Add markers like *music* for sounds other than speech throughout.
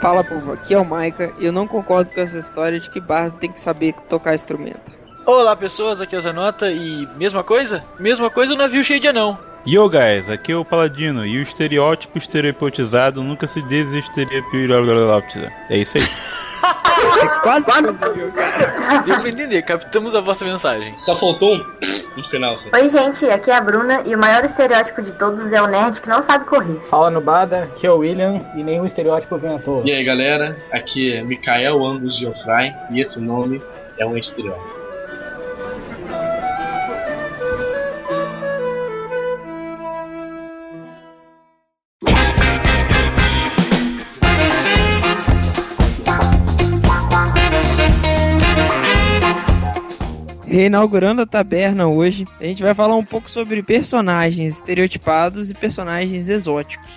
Fala, povo, aqui é o Maika e eu não concordo com essa história de que bardo tem que saber tocar instrumento. Olá pessoas, aqui é o Zanota e mesma coisa? Mesma coisa o navio cheio de anão. Yo guys, aqui é o Paladino e o estereótipo estereotipizado nunca se desestereotiza. É isso aí. É *laughs* quase. Deu pra entender, captamos a vossa mensagem. Só faltou um no final. Assim. Oi, gente, aqui é a Bruna e o maior estereótipo de todos é o nerd que não sabe correr. Fala no Bada, aqui é o William e nenhum estereótipo vem à toa. E aí galera, aqui é Mikael Angus Geoffrey e esse nome é um estereótipo. Reinaugurando a taberna hoje, a gente vai falar um pouco sobre personagens estereotipados e personagens exóticos.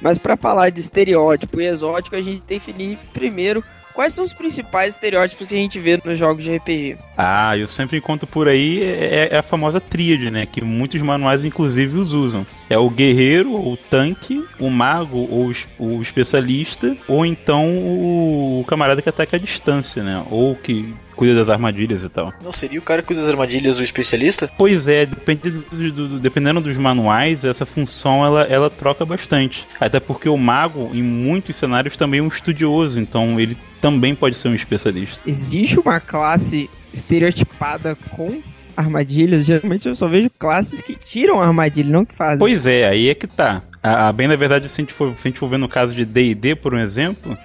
Mas para falar de estereótipo e exótico, a gente tem que definir primeiro quais são os principais estereótipos que a gente vê nos jogos de RPG. Ah, eu sempre encontro por aí é, é a famosa tríade, né? Que muitos manuais, inclusive, os usam. É o guerreiro, ou o tanque, o mago, ou o especialista, ou então o camarada que ataca à distância, né? Ou que cuida das armadilhas e tal. Não seria o cara que cuida das armadilhas o especialista? Pois é, dependendo, do, do, dependendo dos manuais, essa função ela, ela troca bastante. Até porque o mago, em muitos cenários, também é um estudioso, então ele também pode ser um especialista. Existe uma classe estereotipada com armadilhas? Geralmente eu só vejo classes que tiram armadilha, não que fazem. Pois é, aí é que tá. A, a bem na verdade, se a gente for, se a gente for ver no caso de D&D, por um exemplo,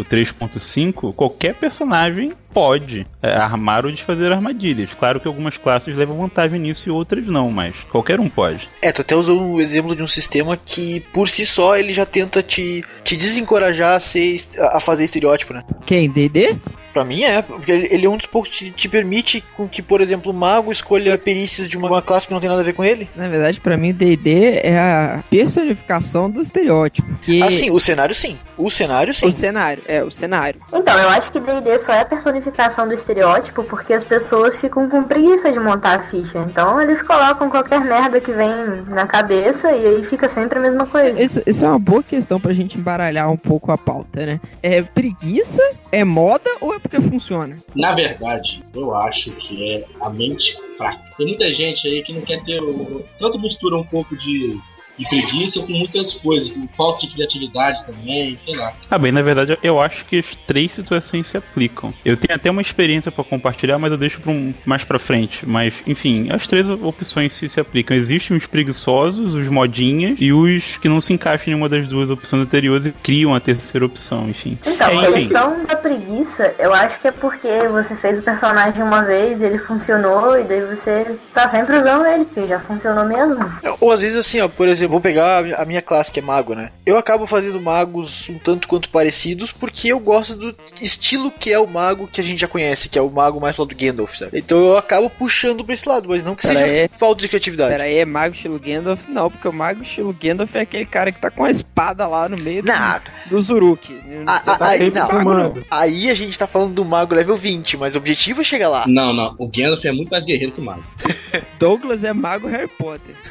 o 3.5, qualquer personagem pode é, armar ou desfazer armadilhas. Claro que algumas classes levam vantagem nisso e outras não, mas qualquer um pode. É, tu até usou o exemplo de um sistema que por si só ele já tenta te, te desencorajar a, ser, a fazer estereótipo, né? Quem? D&D? Pra mim é, porque ele é um dos poucos que te, te permite com que, por exemplo, o mago escolha perícias de uma, uma classe que não tem nada a ver com ele. Na verdade, pra mim, D&D é a personificação do estereótipo. Que... Ah, sim, o cenário sim. O cenário sim. O cenário, é, o cenário. Então, eu acho que D&D só é a personificação do estereótipo porque as pessoas ficam com preguiça de montar a ficha. Então, eles colocam qualquer merda que vem na cabeça e aí fica sempre a mesma coisa. Isso, isso é uma boa questão pra gente embaralhar um pouco a pauta, né? É preguiça, é moda ou é porque funciona? Na verdade, eu acho que é a mente fraca. Tem muita gente aí que não quer ter. o- Tanto mistura um pouco de, de preguiça com muitas coisas, com falta de criatividade também, sei lá. Ah, bem, na verdade, eu acho que as três situações se aplicam. Eu tenho até uma experiência pra compartilhar, mas eu deixo pra um, mais pra frente. Mas, enfim, as três opções se, se aplicam. Existem os preguiçosos, os modinhas e os que não se encaixam em uma das duas opções anteriores e criam a terceira opção, enfim. Então, É, a enfim. questão da preguiça, eu acho que é porque você fez o personagem uma vez e ele funcionou, e daí você tá sempre usando ele, porque já funcionou mesmo. Ou às vezes assim, ó, por exemplo, vou pegar a minha- a classe que é mago, né? Eu acabo fazendo magos um tanto quanto parecidos porque eu gosto do estilo que é o mago que a gente já conhece, que é o mago mais pro lado do Gandalf, sabe? Então eu acabo puxando pra esse lado, mas não que Pera seja aí. falta de criatividade. Pera aí, é mago estilo Gandalf? Não, porque o mago estilo Gandalf é aquele cara que tá com a espada lá no meio do, Nada. do Zuruk. Ah, Você ah, tá aí, sem não. mago, não. Aí a gente tá falando do mago level 20, mas o objetivo é chegar lá. Não, não. O Gandalf é muito mais guerreiro que o Mago. *laughs* Douglas é mago Harry Potter. *laughs*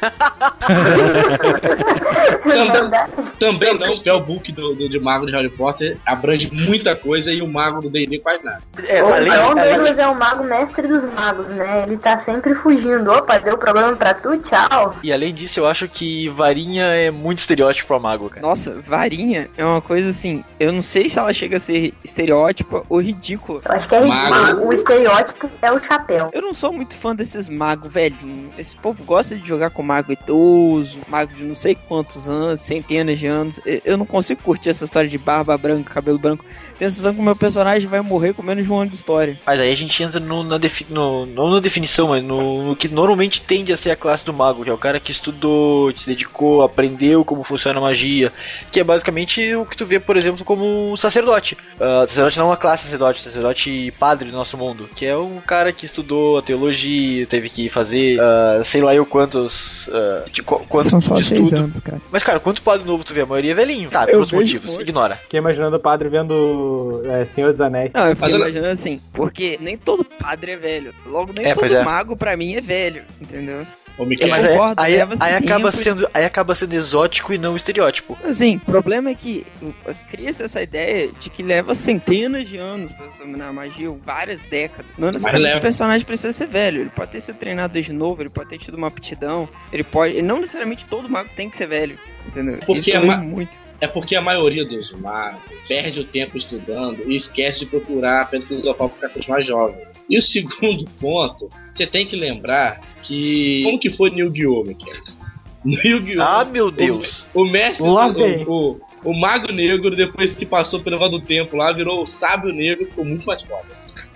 Também, também não. O spellbook do, do, de Mago de Harry Potter abrange muita coisa e o Mago do D&D quase nada. É, O além, John Douglas é o mago mestre dos magos, né? Ele tá sempre fugindo. Opa, deu problema pra tu? Tchau. e além disso, eu acho que varinha é muito estereótipo pra mago, cara. Nossa, varinha é uma coisa assim. Eu não sei se ela chega a ser estereótipa ou ridícula. Eu acho que é Mago. o estereótipo é o chapéu. Eu não sou muito fã desses magos velhinhos. Esse povo gosta de jogar com mago idoso, mago de não sei quantos anos, centenas de anos. Eu- não consigo curtir essa história de barba branca, cabelo branco. Tenho a sensação que o meu personagem vai morrer com menos de um ano de história. Mas aí a gente entra no, na defi no, não na definição, mas no, no que normalmente tende a ser a classe do mago, que é o cara que estudou, se dedicou, aprendeu como funciona a magia, que é basicamente o que tu vê, por exemplo, como um sacerdote. Ah, sacerdote não é uma classe sacerdote, sacerdote padre do nosso mundo, que é um cara que estudou a teologia, teve que fazer, ah, sei lá eu quantos, ah, de, qu- quantos São só de seis estudo. anos, cara. Mas cara, quanto padre novo tu vê? A maioria é velhinho. Tá, Eu pelos motivos, muito. ignora. Fiquei imaginando o padre vendo é, Senhor dos Anéis. Não, eu fiquei Mas eu- imaginando assim, porque nem todo padre é velho. Logo, nem É, todo é. mago pra mim é velho, entendeu? Ô, Miquel, Mas aí, concordo, aí, leva-se aí acaba sendo, aí acaba sendo exótico e não estereótipo. Assim, o problema é que cria-se essa ideia de que leva centenas de anos pra se dominar a magia, ou várias décadas. Não necessariamente o personagem precisa ser velho, ele pode ter sido treinado desde novo, ele pode ter tido uma aptidão, ele pode. Não necessariamente todo mago tem que ser velho, entendeu? Porque Isso é ma- muito. É porque a maioria dos magos perde o tempo estudando e esquece de procurar a pedra filosofal para continuar jovem. E o *laughs* segundo ponto, você tem que lembrar que. Como que foi? No Yu-Gi-Oh! Ah, meu Deus. O mestre, Lá o, vem. o, o Mago Negro, depois que passou pelo negócio do tempo lá, virou o Sábio Negro e ficou muito mais foda.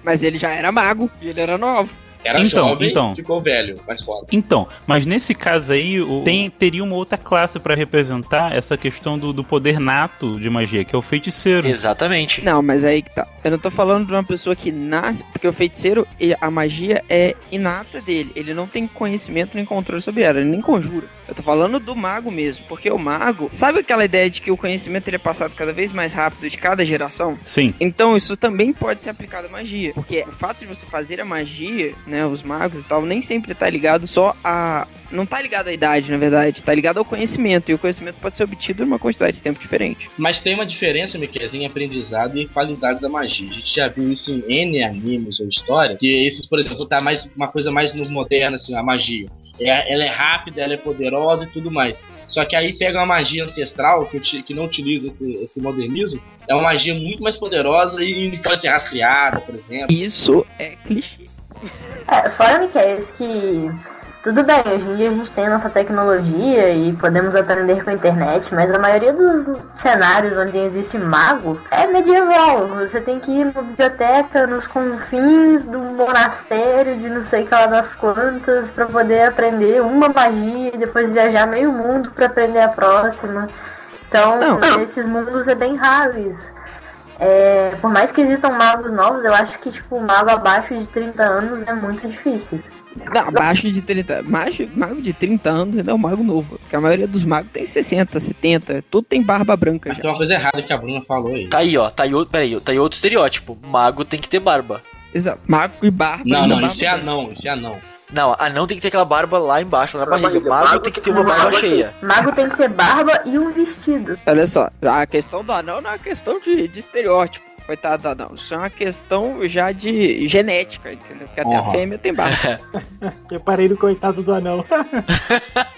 Mas ele já era mago e ele era novo. Era Então, jovem, então. ficou velho, mais foda. Então, mas nesse caso aí, o- tem, teria uma outra classe pra representar essa questão do, do poder nato de magia, que é o feiticeiro. Exatamente. Não, mas aí que tá. Eu não tô falando de uma pessoa que nasce, porque o feiticeiro, ele- a magia é inata dele. Ele não tem conhecimento nem controle sobre ela, ele nem conjura. Eu tô falando do mago mesmo, porque o mago, sabe aquela ideia de que o conhecimento ele é passado cada vez mais rápido de cada geração? Sim. Então isso também pode ser aplicado à magia, porque o fato de você fazer a magia, né, os magos e tal, nem sempre tá ligado só a não tá ligado à idade, na verdade, tá ligado ao conhecimento, e o conhecimento pode ser obtido em uma quantidade de tempo diferente. Mas tem uma diferença, Miquelzinho, em aprendizado e qualidade da magia. A gente já viu isso em N animes ou história, que esses, por exemplo, tá mais uma coisa mais no moderno, assim, a magia. É, ela é rápida, ela é poderosa e tudo mais. Só que aí pega uma magia ancestral, que, que não utiliza esse, esse modernismo, é uma magia muito mais poderosa e pode ser rastreada, por exemplo. Isso é clichê. É, fora, Miquel, que tudo bem, hoje em dia a gente tem a nossa tecnologia e podemos aprender com a internet, mas a maioria dos cenários onde existe mago é medieval. Você tem que ir na biblioteca, nos confins do monastério, de não sei que lá das quantas, pra poder aprender uma magia e depois viajar meio mundo pra aprender a próxima. Então, Não. nesses mundos é bem raro isso. É, por mais que existam magos novos, eu acho que tipo, um mago abaixo de 30 anos é muito difícil. Não, abaixo de 30. Macho, mago de 30 anos ainda é um mago novo. Porque a maioria dos magos tem 60, 70. Tudo tem barba branca Mas já. tem uma coisa errada que a Bruna falou aí. Tá aí, ó. Tá aí, outro- peraí, tá aí outro estereótipo. Mago tem que ter barba. Exato. Mago e barba. Não, não, barba isso é anão, isso é anão. Não, anão tem que ter aquela barba lá embaixo, lá na barriga. Mago tem que ter uma barba cheia. Mago tem que ter barba e um vestido. Olha só, a questão do anão não é uma questão de, de estereótipo. Coitado do anão. Isso é uma questão já de genética, entendeu? Porque até a Uhum. fêmea tem barba. *laughs* Eu parei no coitado do anão. *laughs*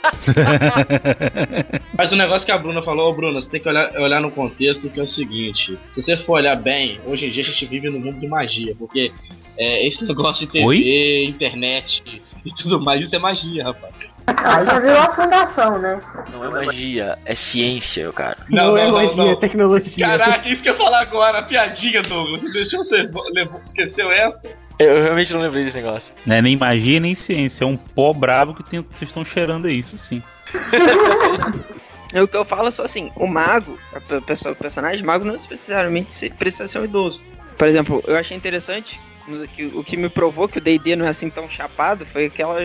Mas o negócio que a Bruna falou, ô Bruna, você tem que olhar, olhar no contexto que é o seguinte: se você for olhar bem, hoje em dia a gente vive no mundo de magia, porque é, esse *laughs* negócio de TV, Oi? internet e tudo mais, isso é magia, rapaz. Aí já virou a fundação, né? Não é magia, é ciência, cara. Não, é magia, é tecnologia. Caraca, isso que eu ia falar agora, a piadinha, Douglas. Você deixou você levou, esqueceu essa? Eu realmente não lembrei desse negócio. Não é nem magia nem ciência, é um pó bravo que tem- vocês estão cheirando isso sim. *laughs* É o que eu falo é só assim, o mago, a pe- pessoa, o personagem mago não necessariamente se- precisa ser um idoso. Por exemplo, eu achei interessante, o que me provou que o D&D não é assim tão chapado foi aquela,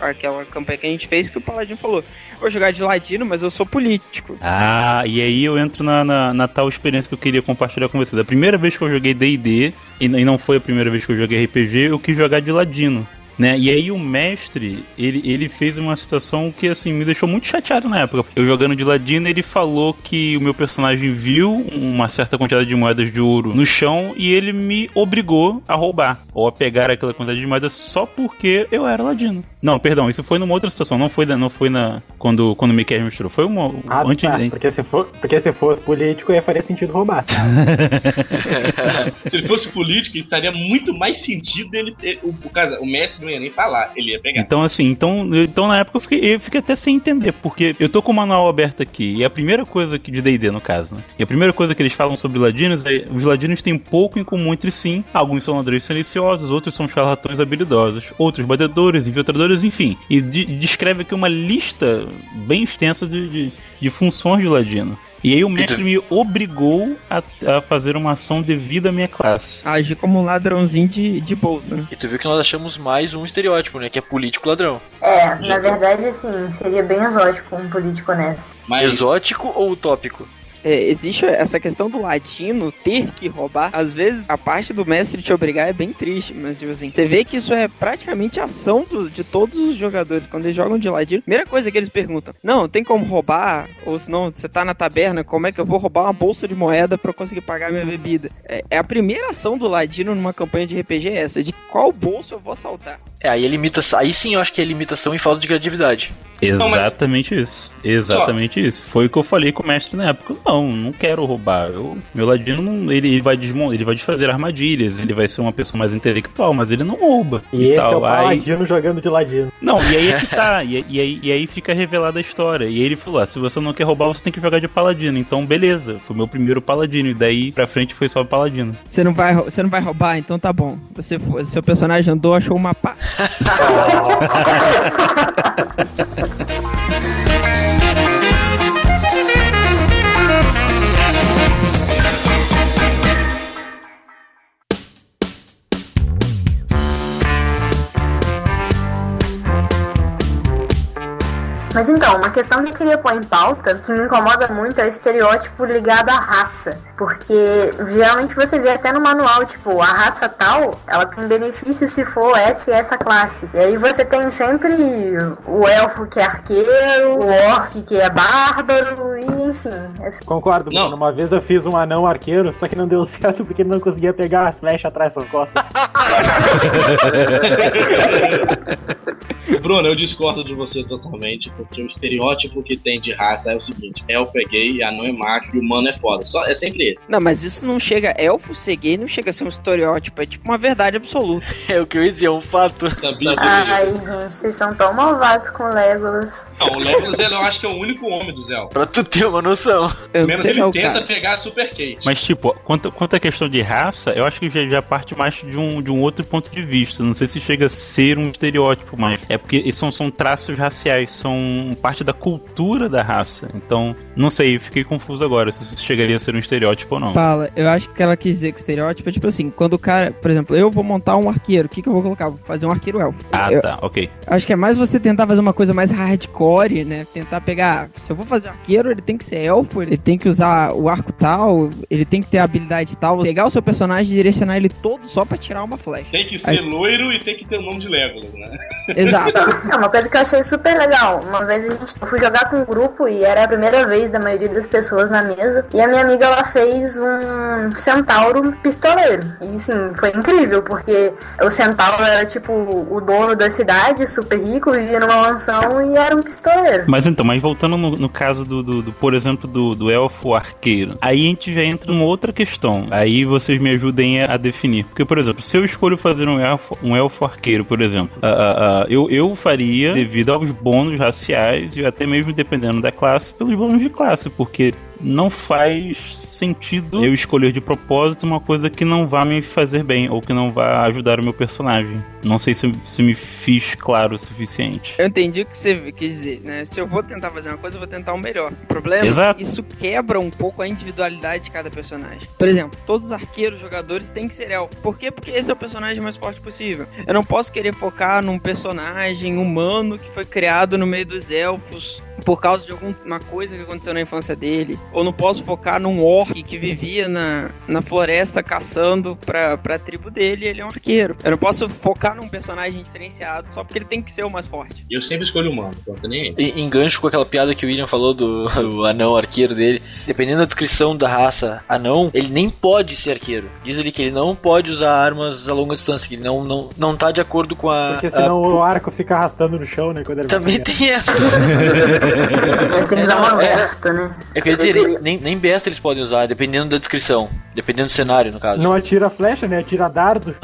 a aquela campanha que a gente fez que o Paladino falou, vou jogar de ladino, mas eu sou político. Ah, e aí eu entro na, na, na tal experiência que eu queria compartilhar com vocês. A primeira vez que eu joguei D&D, e não foi a primeira vez que eu joguei RPG, eu quis jogar de ladino. Né? E aí o mestre, ele, ele fez uma situação que assim me deixou muito chateado na época. Eu jogando de ladino, ele falou que o meu personagem viu uma certa quantidade de moedas de ouro no chão e ele me obrigou a roubar ou a pegar aquela quantidade de moedas só porque eu era ladino. Não, perdão, isso foi numa outra situação, não foi, da- não foi na quando quando o Mickey mostrou, foi uma Ah, antes tá, porque, se for, porque se fosse político, ia faria sentido roubar. *laughs* *laughs* Se ele fosse político, estaria muito mais sentido ter. O, o, o mestre não ia nem falar, ele ia pegar. Então, assim, então, então na época eu fiquei, eu fiquei até sem entender, porque eu tô com o manual aberto aqui, e a primeira coisa que de D&D, no caso, né? E a primeira coisa que eles falam sobre ladinos é os ladinos têm pouco em comum entre si. Alguns são ladrões silenciosos, outros são charlatões habilidosos, outros batedores, infiltradores, enfim. E de- descreve aqui uma lista bem extensa de, de, de funções de ladino. E aí o mestre me obrigou a, a fazer uma ação devido à minha classe. Agir como um ladrãozinho de, de bolsa, né? E tu viu que nós achamos mais um estereótipo, né? Que é político ladrão. É, na verdade, assim, seria bem exótico um político honesto. Mas Exótico ou utópico? É, existe essa questão do latino ter que roubar. Às vezes, a parte do mestre te obrigar é bem triste, mas, tipo assim, você vê que isso é praticamente ação do, de todos os jogadores. Quando eles jogam de ladino, primeira coisa que eles perguntam: Não, tem como roubar? Ou senão, você tá na taberna, como é que eu vou roubar uma bolsa de moeda eu conseguir pagar minha bebida? É, é a primeira ação do ladino numa campanha de RPG é essa: de qual bolso eu vou assaltar. É, aí, limita, aí sim eu acho que é limitação e falta de criatividade. Exatamente isso. Exatamente Só. isso. Foi o que eu falei com o mestre na época. Não, não quero roubar. Eu, meu ladino não, ele, ele vai desmontar, ele vai desfazer armadilhas, ele vai ser uma pessoa mais intelectual, mas ele não rouba. E, e esse tal. é o paladino aí... jogando de ladino. Não, e aí é que tá. *laughs* e, e, aí, e aí fica revelada a história. E aí ele falou: ah, se você não quer roubar, você tem que jogar de paladino. Então, beleza. Foi meu primeiro paladino. E daí pra frente foi só paladino. Você não vai, você não vai roubar, então tá bom. Você foi, seu personagem andou, achou uma pá. Oh. *laughs* *laughs* *laughs* Mas então, uma questão que eu queria pôr em pauta, que me incomoda muito, é o estereótipo ligado à raça. Porque geralmente você vê até no manual, tipo, a raça tal, ela tem benefício se for essa e essa classe. E aí você tem sempre o elfo que é arqueiro, o orc que é bárbaro, e enfim. Essa... Concordo, não. mano. Uma vez eu fiz um anão arqueiro, só que não deu *laughs* certo porque ele não conseguia pegar as flechas atrás das costas. *laughs* Bruno, eu discordo de você totalmente, porque o estereótipo que tem de raça é o seguinte: elfo é gay, anão é macho e humano é foda. Só, é sempre esse. Não, mas isso não chega. Elfo ser gay não chega a ser um estereótipo, é tipo uma verdade absoluta. *laughs* é o que eu ia dizer, é um fato. Sabia Ai, gente, vocês são tão malvados com o Legolas. Não, o Legolas eu acho que é o único homem dos elfos. Pra tu ter uma noção. Pelo menos ele não, tenta cara. pegar a Super Kate. Mas, tipo, quanto, quanto à questão de raça, eu acho que já, já parte mais de um, de um outro ponto de vista. Não sei se chega a ser um estereótipo, mas é porque são, são traços raciais, são parte da cultura da raça. Então, não sei, fiquei confuso agora se isso chegaria a ser um estereótipo ou não. Fala, eu acho que ela quis dizer que estereótipo é tipo assim, quando o cara, por exemplo, eu vou montar um arqueiro, o que, que eu vou colocar? Vou fazer um arqueiro elfo. Ah, eu, tá, ok. Acho que é mais você tentar fazer uma coisa mais hardcore, né? Tentar pegar, se eu vou fazer arqueiro, ele tem que ser elfo, ele tem que usar o arco tal, ele tem que ter a habilidade tal, pegar o seu personagem e direcionar ele todo só pra tirar uma flecha. Tem que ser Aí... loiro e tem que ter o nome de Legolas, né? Exato. É uma coisa que eu achei super legal. Uma vez a gente, eu fui jogar com um grupo e era a primeira vez da maioria das pessoas na mesa. E a minha amiga ela fez um centauro pistoleiro. E sim, foi incrível, porque o centauro era tipo o dono da cidade, super rico, vivia numa mansão e era um pistoleiro. Mas então, mas voltando no, no caso do, do, do, por exemplo, do, do elfo arqueiro, aí a gente já entra numa outra questão. Aí vocês me ajudem a, a definir. Porque, por exemplo, se eu escolho fazer um elfo, um elfo arqueiro, por exemplo, uh, uh, uh, eu, eu faria devido aos bônus raciais e até mesmo dependendo da classe, pelos bônus de classe, porque não faz sentido eu escolher de propósito uma coisa que não vá me fazer bem ou que não vá ajudar o meu personagem. Não sei se, se me fiz claro o suficiente. Eu entendi o que você quis dizer, né? Se eu vou tentar fazer uma coisa, eu vou tentar o melhor. O problema Exato. isso quebra um pouco a individualidade de cada personagem. Por exemplo, todos os arqueiros jogadores têm que ser elfo. Por quê? Porque esse é o personagem mais forte possível. Eu não posso querer focar num personagem humano que foi criado no meio dos elfos por causa de alguma coisa que aconteceu na infância dele. Ou não posso focar num orc que vivia na, na floresta caçando pra, pra tribo dele ele é um arqueiro. Eu não posso focar num personagem diferenciado só porque ele tem que ser o mais forte. Eu sempre escolho humano, então nem aí. Engancho com aquela piada que o William falou do, *laughs* do anão arqueiro dele. Dependendo da descrição da raça anão, ele nem pode ser arqueiro. Diz ele que ele não pode usar armas a longa distância, que ele não, não, não tá de acordo com a. Porque senão a... o arco fica arrastando no chão, né? Também tem essa. *laughs* tem que usar uma é. besta, né? É eu queria dizer, nem, nem besta eles podem usar, dependendo da descrição. Dependendo do cenário, no caso. Não atira flecha, né? Atira dardo. *laughs*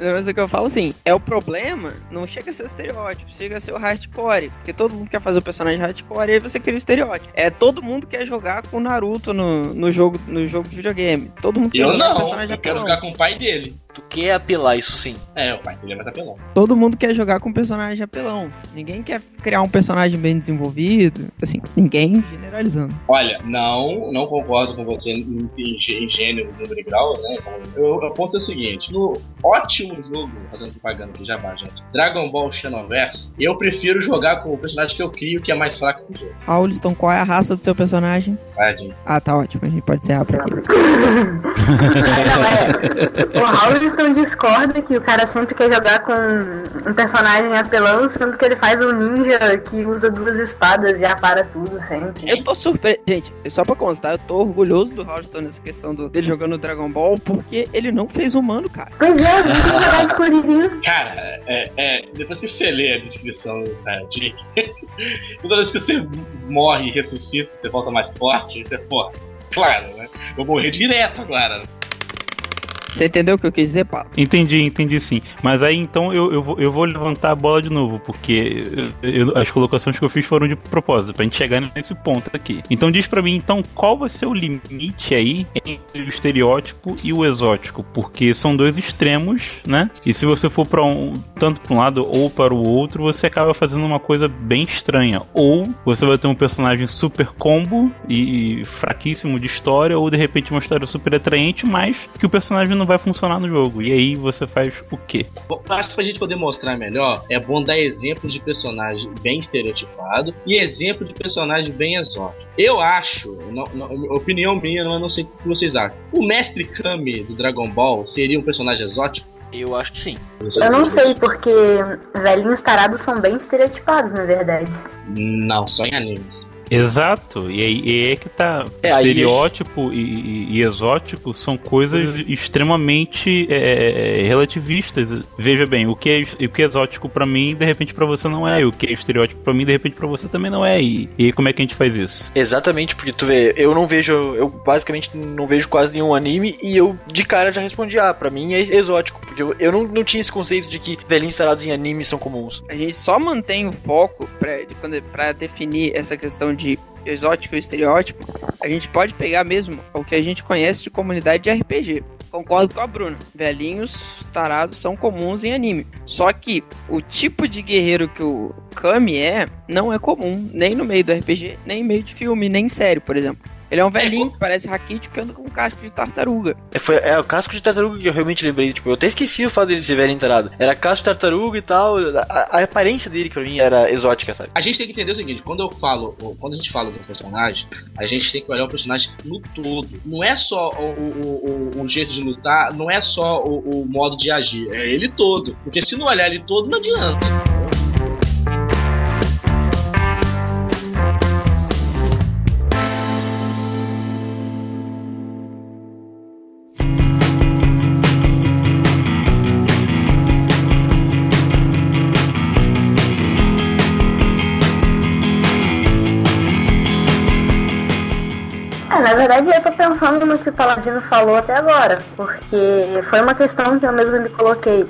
Mas o que eu falo assim, é o problema, não chega a ser o estereótipo, chega a ser o hardcore. Porque todo mundo quer fazer o personagem hardcore e aí você cria o estereótipo. É, todo mundo quer jogar com o Naruto no, no, jogo, no jogo de videogame. Todo mundo quer eu jogar não, com o personagem Eu quero jogar com o pai dele. Tu quer apelar, isso sim. É, o pai dele é mais apelão. Todo mundo quer jogar com um personagem apelão. Ninguém quer criar um personagem bem desenvolvido. Assim, ninguém generalizando. Olha, não, não concordo com você em, em gênero, número e grau, né? Eu, o ponto é o seguinte: no ótimo jogo, fazendo propaganda aqui já vai, gente, Dragon Ball Xenoverse, eu prefiro jogar com o personagem que eu crio, que é mais fraco que o jogo. Rauliston, qual é a raça do seu personagem? Saiyajin. Ah, tá ótimo. A gente pode ser rápido *laughs* Howliston discorda que o cara sempre quer jogar com um personagem apelão, sendo que ele faz um ninja que usa duas espadas e apara tudo sempre. Eu tô surpreso. Gente, só pra constar, eu tô orgulhoso do Howliston nessa questão do, dele jogando Dragon Ball, porque ele não fez humano, cara. Pois é, não tem jogar de Kuririn. Cara, é, é, depois que você lê a descrição do Saiyajin, *laughs* toda vez que você morre e ressuscita, você volta mais forte, você, pô, claro, né? Vou morrer direto agora. Você entendeu o que eu quis dizer, Paulo? Entendi, entendi sim. Mas aí então eu, eu, vou, eu vou levantar a bola de novo, porque eu, as colocações que eu fiz foram de propósito, pra gente chegar nesse ponto aqui. Então diz pra mim, então, qual vai ser o limite aí entre o estereótipo e o exótico? Porque são dois extremos, né? E se você for para um, tanto para um lado ou para o outro, você acaba fazendo uma coisa bem estranha. Ou você vai ter um personagem super combo e, e fraquíssimo de história, ou de repente uma história super atraente, mas que o personagem não vai funcionar no jogo. E aí você faz o quê? Bom, acho que pra gente poder mostrar melhor, é bom dar exemplos de personagem bem estereotipado e exemplo de personagem bem exótico. Eu acho, não, não, opinião minha, eu não sei o que vocês acham. O Mestre Kami do Dragon Ball seria um personagem exótico? Eu acho que sim. Eu não sei, porque velhinhos tarados são bem estereotipados, na verdade. Não, só em animes. Exato, e aí e é que tá. É, Estereótipo e, e, e, exótico são coisas uhum. extremamente é, é, relativistas. Veja bem, o que é, o que é exótico para mim, de repente para você não é, e o que é estereótipo para mim, de repente para você também não é. E, e como é que a gente faz isso? Exatamente, porque tu vê, eu não vejo, eu basicamente não vejo quase nenhum anime e eu de cara já respondi, ah, pra mim é exótico, porque eu, eu não, não tinha esse conceito de que velhinhos instalados em anime são comuns. A gente só mantém o foco pra, pra definir essa questão de de exótico e estereótipo, a gente pode pegar mesmo o que a gente conhece de comunidade de RPG. Concordo com a Bruna. Velhinhos tarados são comuns em anime. Só que o tipo de guerreiro que o Kami é não é comum, nem no meio do RPG, nem em meio de filme, nem série, por exemplo. Ele é um velhinho é, que parece raquítico que anda com um casco de tartaruga. É, foi, é o casco de tartaruga que eu realmente lembrei. Tipo, eu até esqueci o fato dele ser velho enterado. Era casco de tartaruga e tal. A, a, aparência dele pra mim era exótica, sabe? A gente tem que entender o seguinte: quando eu falo, quando a gente fala do personagem, a gente tem que olhar o personagem no todo. Não é só o, o, o, o jeito de lutar, não é só o, o modo de agir. É ele todo. Porque se não olhar ele todo, não adianta. Verdade eu tô pensando no que o Paladino falou até agora, porque foi uma questão que eu mesmo me coloquei.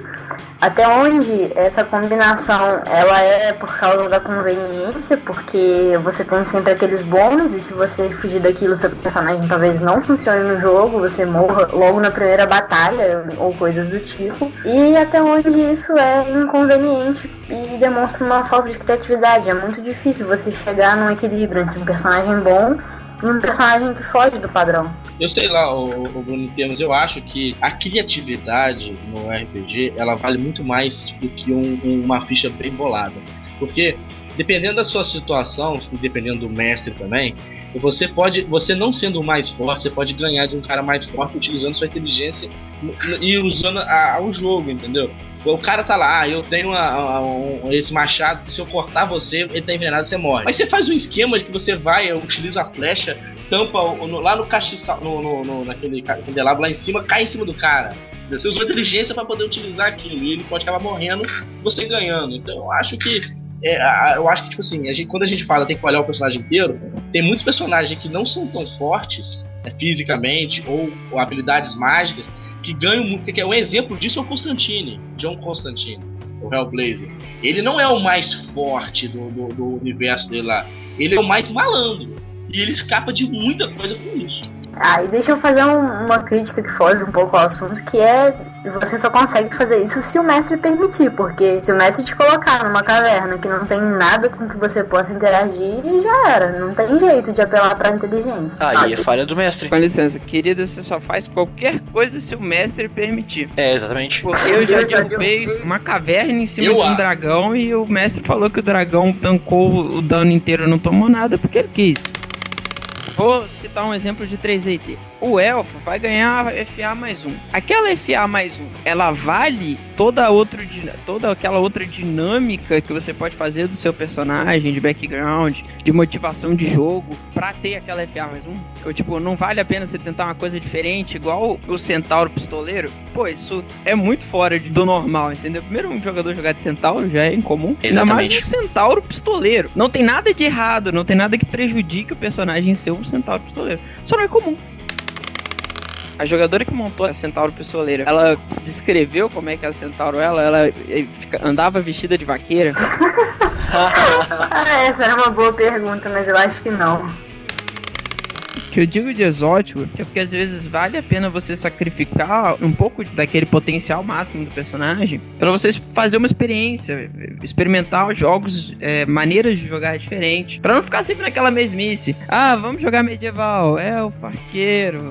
Até onde essa combinação ela é por causa da conveniência, porque você tem sempre aqueles bônus e se você fugir daquilo, seu personagem talvez não funcione no jogo, você morra logo na primeira batalha ou coisas do tipo. E até onde isso é inconveniente e demonstra uma falta de criatividade. É muito difícil você chegar num equilíbrio entre um personagem bom um personagem que foge do padrão. Eu sei lá, o, o Bruno Temos, eu acho que a criatividade no RPG ela vale muito mais do que um, uma ficha bem bolada. Porque dependendo da sua situação, dependendo do mestre também, você pode, você não sendo o mais forte, você pode ganhar de um cara mais forte utilizando sua inteligência e usando a, a, o jogo, entendeu? O cara tá lá, ah, eu tenho a, um, esse machado que se eu cortar você, ele tá envenenado, você morre. Mas você faz um esquema de que você vai, utiliza a flecha, tampa no, lá no castiçal, no, no, no, naquele candelabro lá em cima, cai em cima do cara. Você usou inteligência para poder utilizar aquilo e ele pode acabar morrendo, você ganhando. Então eu acho que é, eu acho que, tipo assim, a gente, quando a gente fala tem que olhar o personagem inteiro, tem muitos personagens que não são tão fortes né, fisicamente ou, ou, habilidades mágicas que ganham muito. É um exemplo disso é o Constantine, John Constantine, o Hellblazer. Ele não é o mais forte do, do, do universo dele lá, ele é o mais malandro. E ele escapa de muita coisa com isso. Ah, e deixa eu fazer um, uma crítica que foge um pouco ao assunto, que é E você só consegue fazer isso se o mestre permitir, porque se o mestre te colocar numa caverna que não tem nada com que você possa interagir, já era. Não tem jeito de apelar pra inteligência. Aí é falha do mestre. Com licença, querida, você só faz qualquer coisa se o mestre permitir. É, exatamente. Porque eu já derrubei uma caverna em cima Eu de um dragão e o mestre falou que o dragão tancou o dano inteiro e não tomou nada porque ele quis. Vou citar um exemplo de 3DT. O elfo vai ganhar FA mais um. Aquela FA mais um, ela vale toda, outro, toda aquela outra dinâmica que você pode fazer do seu personagem, de background, de motivação de jogo, pra ter aquela FA mais um? Ou, tipo, não vale a pena você tentar uma coisa diferente, igual o Centauro Pistoleiro? Pô, isso é muito fora do normal, entendeu? Primeiro, um jogador jogar de Centauro já é incomum. Ainda mais um Centauro Pistoleiro. Não tem nada de errado, não tem nada que prejudique o personagem ser um Centauro Pistoleiro. Só não é comum. A jogadora que montou a Centauro Pistoleira, ela descreveu como é que a Centauro ela, ela eh, andava vestida de vaqueira. *laughs* Ah, essa era uma boa pergunta, mas eu acho que não. Que eu digo de exótico é porque às vezes vale a pena você sacrificar um pouco daquele potencial máximo do personagem pra você fazer uma experiência, experimentar os jogos, é, maneiras de jogar diferentes, Pra não ficar sempre naquela mesmice. Ah, vamos jogar medieval, é o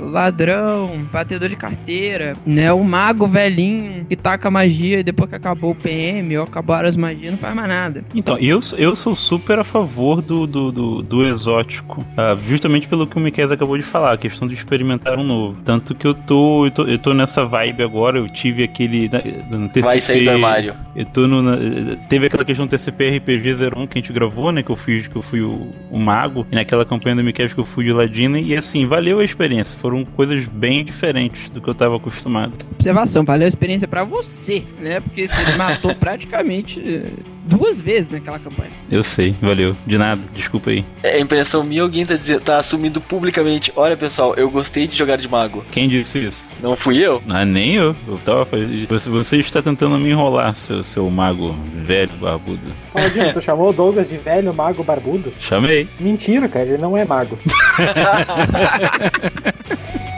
ladrão, batedor de carteira, né, o mago velhinho que taca magia e depois que acabou o PM ou acabaram as magias não faz mais nada. Então, eu, eu sou super a favor do, do, do, do exótico. ah, justamente pelo que o Miquel acabou de falar, a questão de experimentar um novo. Tanto que eu tô, eu tô, eu tô nessa vibe agora, eu tive aquele. na- No TCP, Vai sair do armário. Eu tô no. na- teve aquela questão do TCP RPG 01 que a gente gravou, né? Que eu fui, que eu fui o, o mago. E naquela campanha do Miquel que eu fui o Ladino. E assim, valeu a experiência. Foram coisas bem diferentes do que eu tava acostumado. Observação, valeu a experiência pra você, né? Porque você matou praticamente duas vezes naquela campanha. Eu sei, valeu. De nada, desculpa aí. É impressão minha, alguém tá, dizendo, tá assumindo publicamente. Olha, pessoal, eu gostei de jogar de mago. Quem disse isso? Não fui eu? Ah, nem eu. Eu tava fazendo- Você, você está tentando me enrolar, seu, seu mago velho barbudo. Claudinho, tu chamou o Douglas de velho mago barbudo? Chamei. Mentira, cara, ele não é mago. *laughs*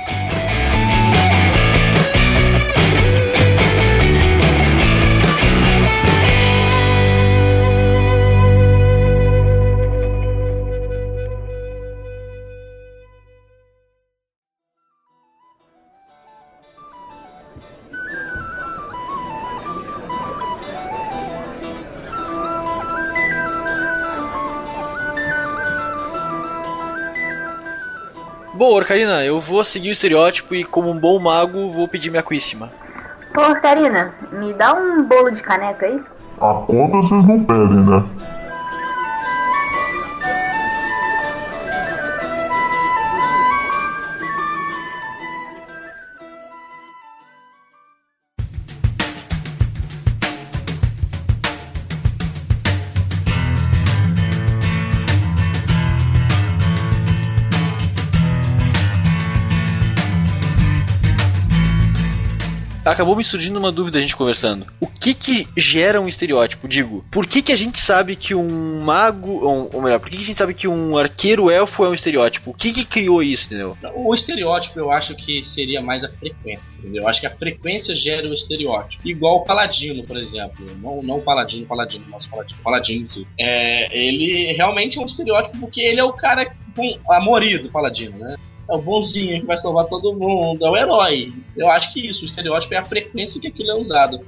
Bom, Orcarina, eu vou seguir o estereótipo e, como um bom mago, vou pedir minha cuíssima. Pô, Karina, me dá um bolo de caneca aí. A conta vocês não pedem, né? Acabou me surgindo uma dúvida a gente conversando. O que que gera um estereótipo? Digo, por que que a gente sabe que um mago, ou, ou melhor, por que que a gente sabe que um arqueiro elfo é um estereótipo? O que que criou isso, entendeu? O estereótipo eu acho que seria mais a frequência, entendeu? Eu acho que a frequência gera o estereótipo. Igual o Paladino, por exemplo. Não, não Paladino, Paladino, nosso Paladino, Paladino em si. É, ele realmente é um estereótipo porque ele é o cara com amorido, Paladino, né? É o bonzinho que vai salvar todo mundo, é o herói. Eu acho que isso, o estereótipo é a frequência que aquilo é usado.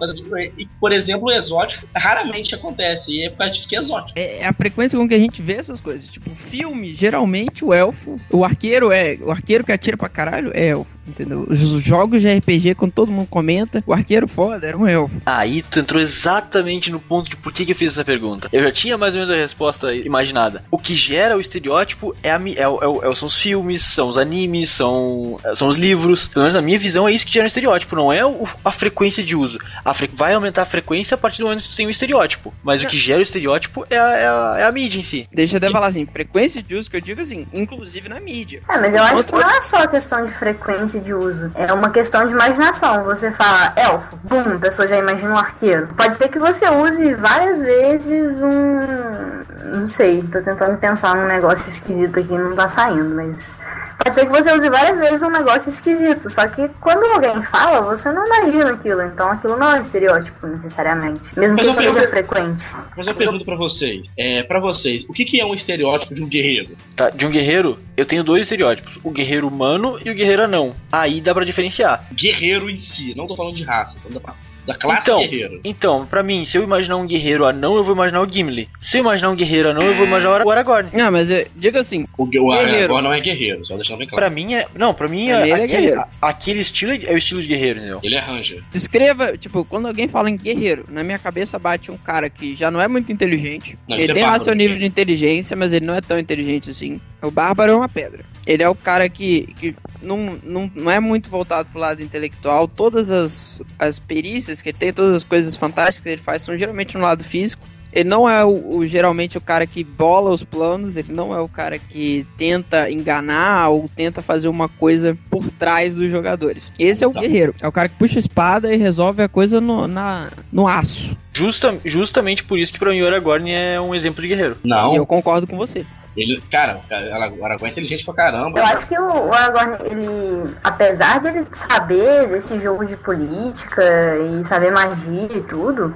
E, por exemplo, o exótico raramente acontece, e é por causa disso que é exótico. É é a frequência com que a gente vê essas coisas. Tipo, filme, geralmente o elfo, o arqueiro é. O arqueiro que atira pra caralho é elfo, entendeu? Os jogos de RPG, quando todo mundo comenta, o arqueiro foda era um elfo. Aí tu entrou exatamente no ponto de por que, que eu fiz essa pergunta. Eu já tinha mais ou menos a resposta imaginada. O que gera o estereótipo é, a, é, o- é, é são os filmes, são os animes, são, são os livros. Pelo menos na minha visão é isso que gera o estereótipo, não é o- a frequência de uso. A fre- vai aumentar a frequência a partir do momento que tem o estereótipo. Mas o que gera o estereótipo é a, é a, é a mídia em si. Deixa eu até falar assim, frequência de uso que eu digo assim, inclusive na mídia. É, mas eu acho que não é só questão de frequência de uso. É uma questão de imaginação. Você fala elfo, bum, a pessoa já imagina um arqueiro. Pode ser que você use várias vezes um. Não sei, tô tentando pensar num negócio esquisito aqui, não tá saindo, mas. Pode ser que você use várias vezes um negócio esquisito, só que quando alguém fala, você não imagina aquilo, então aquilo não é estereótipo necessariamente, mesmo Mas que seja pergunto- frequente. Mas eu pergunto pra vocês, é, pra vocês, o que, que é um estereótipo de um guerreiro? Tá, de um guerreiro, eu tenho dois estereótipos: o guerreiro humano e o guerreiro anão. Aí dá pra diferenciar. Guerreiro em si, não tô falando de raça, tô falando da, da classe Então, guerreiro. Então, pra mim, se eu imaginar um guerreiro anão, eu vou imaginar o Gimli. Se eu imaginar um guerreiro anão, eu vou imaginar o Aragorn. Não, mas eu, diga assim, O, o guerreiro. Aragorn não é guerreiro, só deixando bem claro. Pra mim é. Não, pra mim é. É aquele, guerreiro. a- aquele estilo é o estilo de guerreiro, entendeu? Ele é ranger. descreva, tipo, quando alguém fala em guerreiro, na minha cabeça bate um cara que já não é muito inteligente. Não, ele é tem lá seu nível de inteligência, mas ele não é tão inteligente assim. O bárbaro é uma pedra. Ele é o cara que, que não, não, não é muito voltado pro lado intelectual. Todas as, as perícias que ele tem, todas as coisas fantásticas que ele faz são geralmente no lado físico. Ele não é o, o- geralmente o cara que bola os planos, ele não é o cara que tenta enganar ou tenta fazer uma coisa por trás dos jogadores. Esse é o Tá. guerreiro, é o cara que puxa a espada e resolve a coisa no, na, no aço. Justa, justamente por isso que pra mim o Aragorn é um exemplo de guerreiro. Não, E eu concordo com você. Ele, cara, o cara- Aragorn é inteligente pra caramba. Eu acho que o o Aragorn, ele, apesar de ele saber desse jogo de política e saber magia e tudo,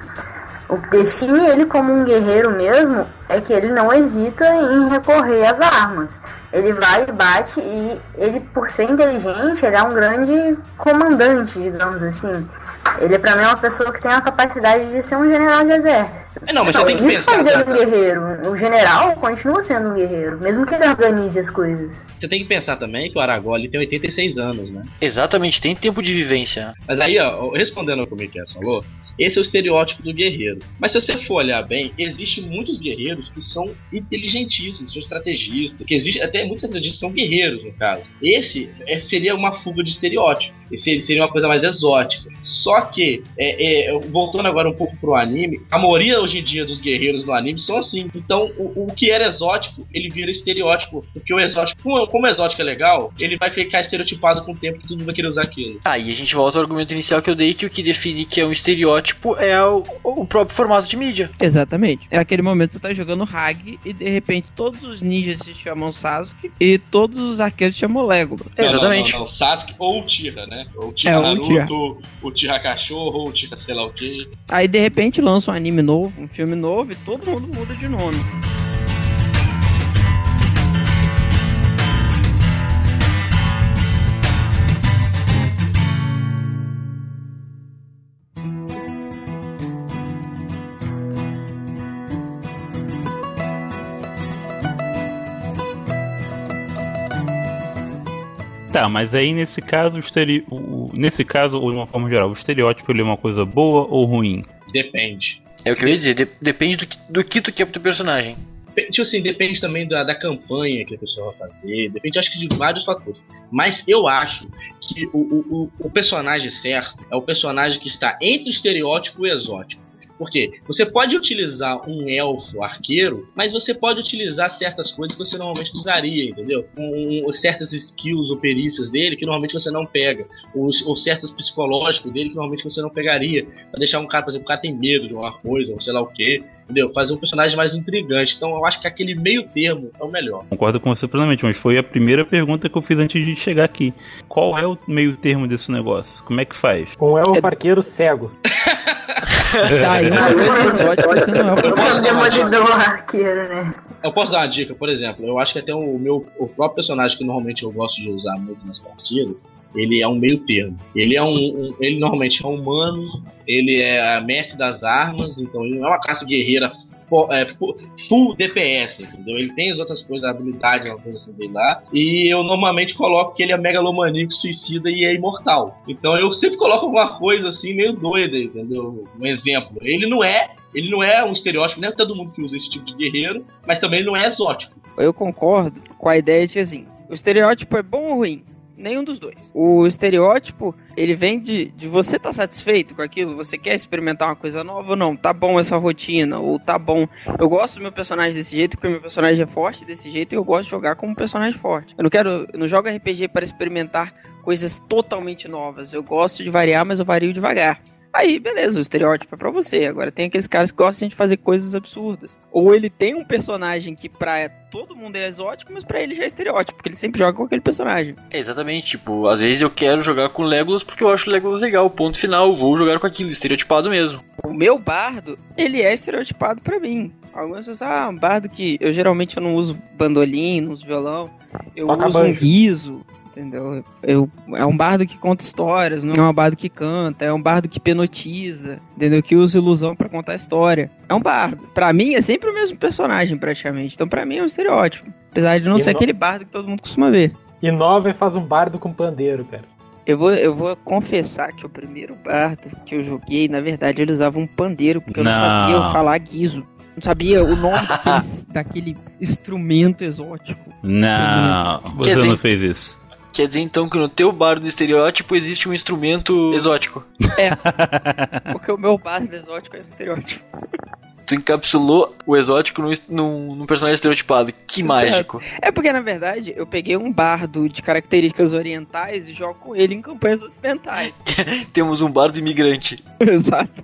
o que define ele como um guerreiro mesmo é que ele não hesita em recorrer às armas. Ele vai e bate e ele, por ser inteligente, ele é um grande comandante, digamos assim. Ele, pra mim, é uma pessoa que tem a capacidade de ser um general de exército. É, não, mas você Então, tem que isso pensar, faz ele sabe? um guerreiro. O general continua sendo um guerreiro, mesmo que ele organize as coisas. Você tem que pensar também que o Aragorn ele tem 86 anos, né? Exatamente, tem tempo de vivência. Mas aí, ó, respondendo ao que o Miquel falou, esse é o estereótipo do guerreiro. Mas se você for olhar bem, existem muitos guerreiros que são inteligentíssimos, são estrategistas, que existe até muitos estrategistas são guerreiros, no caso. Esse é, seria uma fuga de estereótipo. Esse seria uma coisa mais exótica. Só que, é, é, voltando agora um pouco pro anime, a maioria hoje em dia dos guerreiros no anime são assim. Então, o, o que era exótico, ele vira estereótipo. Porque o exótico, como, como o exótico é legal, ele vai ficar estereotipado com o tempo que todo mundo vai querer usar aquilo. Aí a gente volta ao argumento inicial que eu dei, que o que define que é um estereótipo é o, o próprio formato de mídia. Exatamente. É aquele momento que você tá jogando Hag e de repente todos os ninjas se chamam Sasuke e todos os arqueiros se chamam Lego. Não, Exatamente. Não, não, não. Sasuke ou Uchiha, né? Ou Uchiha É, o Naruto, Uchiha Cachorro, ou Uchiha sei lá o quê. Aí de repente lança um anime novo, um filme novo e todo mundo muda de nome. Tá, mas aí nesse caso, o estere... o- nesse caso, ou de uma forma geral, o estereótipo ele é uma coisa boa ou ruim? Depende. É o que eu ia dizer, de- depende do que, do que tu quer pro teu personagem. Pe- Tipo assim, depende também da, da campanha que a pessoa vai fazer, depende, acho que, de vários fatores. Mas eu acho que o, o, o- o personagem certo é o personagem que está entre o estereótipo e o exótico. Por quê? Você pode utilizar um elfo arqueiro, mas você pode utilizar certas coisas que você normalmente usaria, entendeu? Um, certas skills ou perícias dele que normalmente você não pega, ou, ou certos psicológicos dele que normalmente você não pegaria. Pra deixar um cara, por exemplo, o cara tem medo de uma coisa, ou sei lá o quê, entendeu? Fazer um personagem mais intrigante. Então eu acho que aquele meio termo é o melhor. Concordo com você plenamente, mas foi a primeira pergunta que eu fiz antes de chegar aqui. Qual é o meio termo desse negócio? Como é que faz? Um elfo arqueiro cego. *laughs* Tá aí uma coisa exótica, você não é o Eu posso O dar uma demolidor arqueiro, né? Eu posso dar uma dica, por exemplo, eu acho que até o meu o próprio personagem que normalmente eu gosto de usar muito nas partidas, ele é um meio termo. Ele é um, um- ele normalmente é um humano, ele é mestre das armas, então ele não é uma classe guerreira é, fu- full DPS, entendeu? Ele tem as outras coisas, a habilidade, uma coisa assim dele lá. E eu normalmente coloco que ele é megalomaníaco, suicida e é imortal. Então eu sempre coloco alguma coisa assim meio doida, entendeu? Um exemplo. Ele não é ele não é um estereótipo, não é todo mundo que usa esse tipo de guerreiro, mas também não é exótico. Eu concordo com a ideia de assim, o estereótipo é bom ou ruim? Nenhum dos dois. O estereótipo, ele vem de, de você estar satisfeito com aquilo, você quer experimentar uma coisa nova ou não, tá bom essa rotina, ou tá bom. Eu gosto do meu personagem desse jeito, porque meu personagem é forte desse jeito e eu gosto de jogar como um personagem forte. Eu não quero, eu não jogo RPG para experimentar coisas totalmente novas. Eu gosto de variar, mas eu vario devagar. Aí, beleza, o estereótipo é pra você. Agora tem aqueles caras que gostam de fazer coisas absurdas. Ou ele tem um personagem que pra todo mundo é exótico, mas pra ele já é estereótipo, porque ele sempre joga com aquele personagem. É, exatamente, tipo, às vezes eu quero jogar com Legolas porque eu acho Legolas legal, ponto final, vou jogar com aquilo, estereotipado mesmo. O meu bardo, ele é estereotipado pra mim. Algumas pessoas, ah, um bardo que eu geralmente eu não uso bandolim, não uso violão, eu Toca uso um banjo. guiso, entendeu? Eu, é um bardo que conta histórias, não é um bardo que canta, é um bardo que hipnotiza, entendeu? Que usa ilusão pra contar história. É um bardo. Pra mim é sempre o mesmo personagem, praticamente. Então pra mim é um estereótipo. Apesar de não E ser no- aquele bardo que todo mundo costuma ver. E faz um bardo com pandeiro, cara. Eu vou, eu vou confessar que o primeiro bardo que eu joguei, na verdade, ele usava um pandeiro, porque eu não, Não. sabia falar guiso. Não sabia o nome daqueles- *laughs* daquele instrumento exótico. Não, você Quer dizer- não fez isso. Quer dizer então que no teu bardo do estereótipo existe um instrumento exótico. *laughs* Porque o meu bardo exótico é um estereótipo. Tu encapsulou o exótico num, num, num personagem estereotipado. Que mágico. É porque, na verdade, eu peguei um bardo de características orientais e jogo com ele em campanhas ocidentais. *laughs* Temos um bardo imigrante. Exato.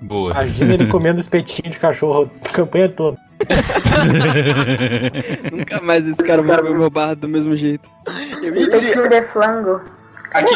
Boa. Imagina ele *laughs* comendo espetinho de cachorro a campanha toda. *laughs* Nunca mais esse cara vai ver o meu do mesmo jeito. Espetinho de flango. Aqui,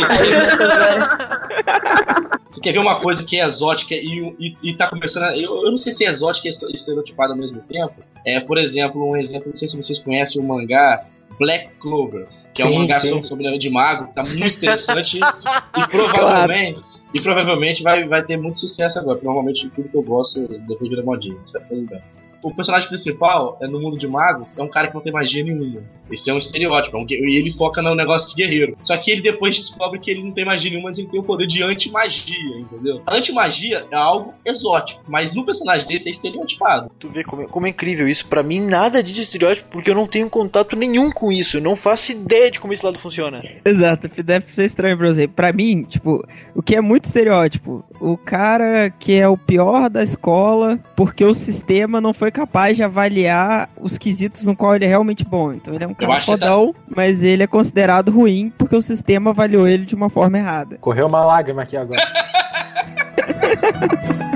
você quer, ver uma coisa que é exótica e, e, e tá começando a. Eu, eu não sei se é exótica e este- estereotipada ao mesmo tempo. É, por exemplo, um exemplo, não sei se vocês conhecem o mangá Black Clover, que é um Sim, mangá sim. sobre, de mago, que tá muito interessante *laughs* e provavelmente, e provavelmente vai, vai ter muito sucesso agora. Normalmente tudo que eu gosto depois vira modinha. Isso vai fazer bem. O personagem principal é no mundo de magos é um cara que não tem magia nenhuma. Esse é um estereótipo, é um e ele foca no negócio de guerreiro. Só que ele depois descobre que ele não tem magia nenhuma, mas ele tem o poder de anti-magia, entendeu? Anti-magia é algo exótico, mas no personagem desse é estereotipado. Tu vê como é, como é incrível isso. Pra mim, nada diz estereótipo porque eu não tenho contato nenhum com isso. Eu não faço ideia de como esse lado funciona. Exato, deve ser estranho pra você. Pra mim, tipo, o que é muito estereótipo, o cara que é o pior da escola porque o sistema não foi capaz de avaliar os quesitos no qual ele é realmente bom. Então ele é um cara que tá- fodão, mas ele é considerado ruim porque o sistema avaliou ele de uma forma errada. Correu uma lágrima aqui agora. *laughs*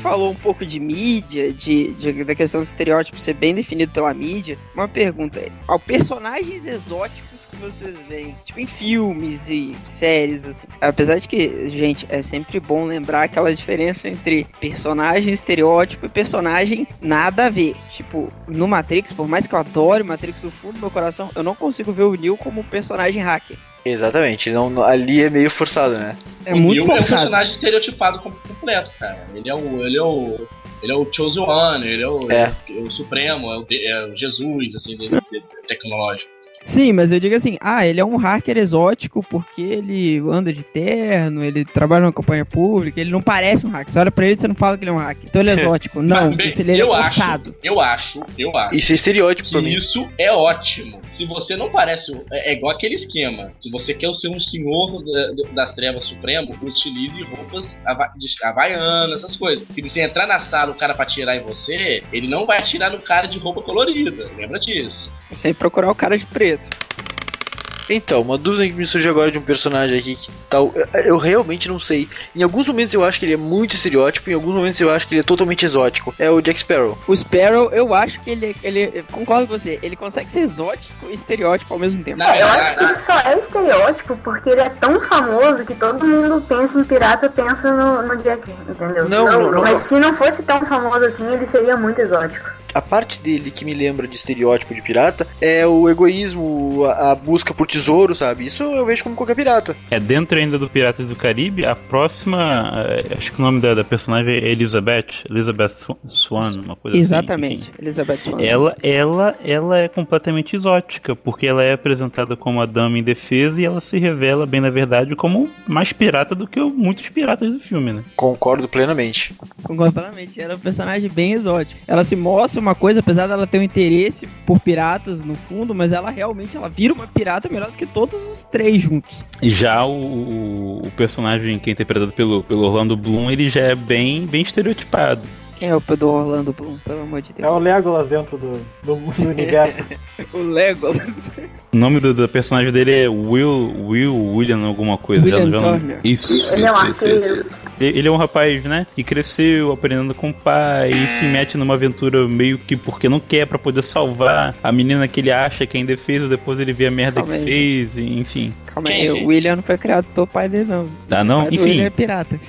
gente falou um pouco de mídia, de, de- da questão do estereótipo ser bem definido pela mídia, uma pergunta é: ao personagens exóticos que vocês veem, tipo em filmes e séries, assim. Apesar de que, gente, é sempre bom lembrar aquela diferença entre personagem estereótipo e personagem nada a ver. Tipo, no Matrix, por mais que eu adore Matrix do fundo do meu coração, eu não consigo ver o Neo como personagem hacker. Exatamente. Não, ali é meio forçado, né? É o muito Neo é um forçado. personagem estereotipado com- completo, cara. Ele é o. Ele é o. Ele é o Chosen One, ele é o, É. o Supremo, é o, é o Jesus, assim, de- de- tecnológico. Sim, mas eu digo assim, ah, ele é um hacker exótico porque ele anda de terno, ele trabalha numa companhia pública, ele não parece um hacker. Você olha pra ele e você não fala que ele é um hacker. Então ele é *laughs* exótico. Não, Mas, bem, ele é eu acho, eu acho, eu acho. Isso é estereótipo pra mim. isso é ótimo. Se você não parece. É, é igual aquele esquema. Se você quer ser um senhor da- das trevas supremo, utilize roupas hava- de- havaianas, essas coisas. Porque se entrar na sala o cara pra atirar em você, ele não vai atirar no cara de roupa colorida. Lembra disso? Sem procurar o cara de preto. Então, uma dúvida que me surgiu agora de um personagem aqui que tal. eu- realmente não sei. Em alguns momentos eu acho que ele é muito estereótipo, em alguns momentos eu acho que ele é totalmente exótico. É o Jack Sparrow. O Sparrow, eu acho que ele, ele concordo com você, ele consegue ser exótico e estereótipo ao mesmo tempo. É, eu acho que ele só é estereótipo porque ele é tão famoso que todo mundo pensa em pirata, pensa no, no Jack, entendeu? Não, não, não. Mas se não fosse tão famoso assim, ele seria muito exótico. A parte dele que me lembra de estereótipo de pirata é o egoísmo, a, a busca por tesouro, sabe? Isso eu vejo como qualquer pirata. É dentro ainda do Piratas do Caribe, a próxima. eh, Acho que o nome da, da personagem é Elizabeth. Elizabeth Swan, uma coisa assim. Exatamente, enfim. Elizabeth Swan. Ela, ela, ela é completamente exótica, porque ela é apresentada como a dama indefesa e ela se revela, bem na verdade, como mais pirata do que muitos piratas do filme, né? Concordo plenamente. Concordo plenamente, ela é um personagem bem exótico. Ela se mostra uma coisa, apesar dela ter um interesse por piratas no fundo, mas ela realmente ela vira uma pirata melhor do que todos os três juntos. Já o, o personagem que é interpretado pelo, pelo Orlando Bloom, ele já é bem, bem estereotipado. Quem é o do Orlando Bloom, pelo amor de Deus? É o Legolas dentro do, do, do universo. *laughs* o Legolas. O nome do, do, personagem dele é Will, Will William alguma coisa. William já, Turner. Isso, Ele isso, é um isso, arqueiro. isso, isso. Ele é um rapaz, né, que cresceu aprendendo com o pai e se mete numa aventura meio que porque não quer pra poder salvar a menina que ele acha que é indefesa, depois ele vê a merda Calma que aí, fez, e, enfim. Calma Quem, aí, o William não foi criado pelo pai dele, não. Ah, O não? Enfim. William é pirata.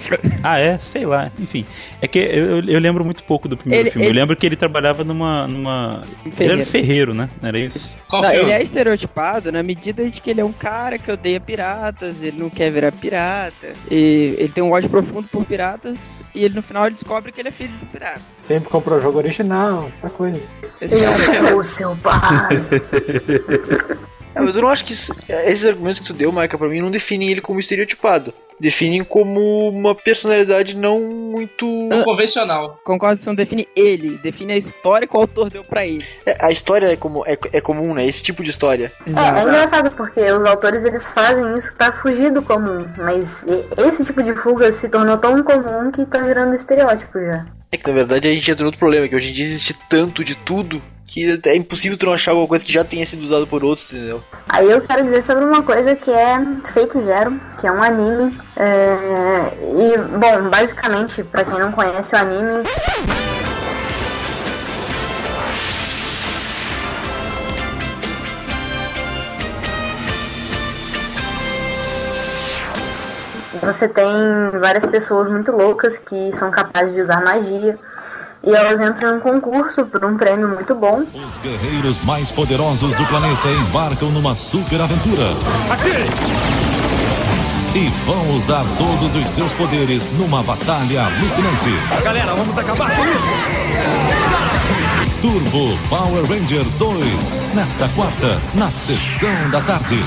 Ah, é? Sei lá. Enfim. É que eu, eu lembro muito pouco do primeiro Ele- filme. ele- Eu lembro que ele trabalhava numa. numa... Ele era Ferreiro. ferreiro, né? Era isso? Qual Não, ele é estereotipado na medida de que ele é um cara que odeia piratas, ele não quer virar pirata, e ele tem um ódio profundo por piratas, e ele no final ele descobre que ele é filho de um pirata. Sempre comprou o jogo original, essa coisa. Esse Eu cara sou o seu pai. *laughs* É, mas eu não acho que isso- esses argumentos que tu deu, Maica, pra mim não definem ele como estereotipado. Definem como uma personalidade não muito. Convencional. concordo que não define ele, define a história que o autor deu pra ele. É, a história é, como, é, é comum, né? Esse tipo de história. É, é engraçado porque os autores eles fazem isso pra fugir do comum, mas esse tipo de fuga se tornou tão comum que tá virando estereótipo já. É que na verdade a gente entra no outro problema, que hoje em dia existe tanto de tudo que é impossível tu não achar alguma coisa que já tenha sido usado por outros, entendeu? Aí eu quero dizer sobre uma coisa que é Fate Zero, que é um anime. é, E, bom, basicamente, pra quem não conhece o anime, você tem várias pessoas muito loucas que são capazes de usar magia. E elas entram em concurso por um prêmio muito bom. Os guerreiros mais poderosos do planeta embarcam numa super aventura. E vão usar todos os seus poderes numa batalha alucinante. Galera, vamos acabar com isso! Turbo Power Rangers 2, nesta quarta, na sessão da tarde.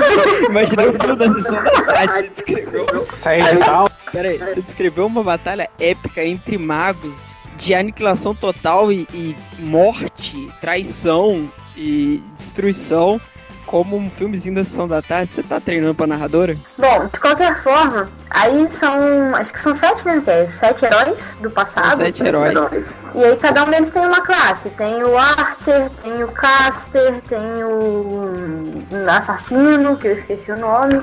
*laughs* Imagina o filme da sessão da tarde, você descreveu. Sai de tal. Pera aí, você descreveu uma batalha épica entre magos de aniquilação total e, e morte, traição e destruição como um filmezinho da sessão da tarde. Você tá treinando pra narradora? Bom, de qualquer forma, aí são. Acho que são sete, né? Que é sete heróis do passado. São sete heróis. E aí cada um deles tem uma classe. Tem o Archer, tem o Caster, tem o Assassino, que eu esqueci o nome.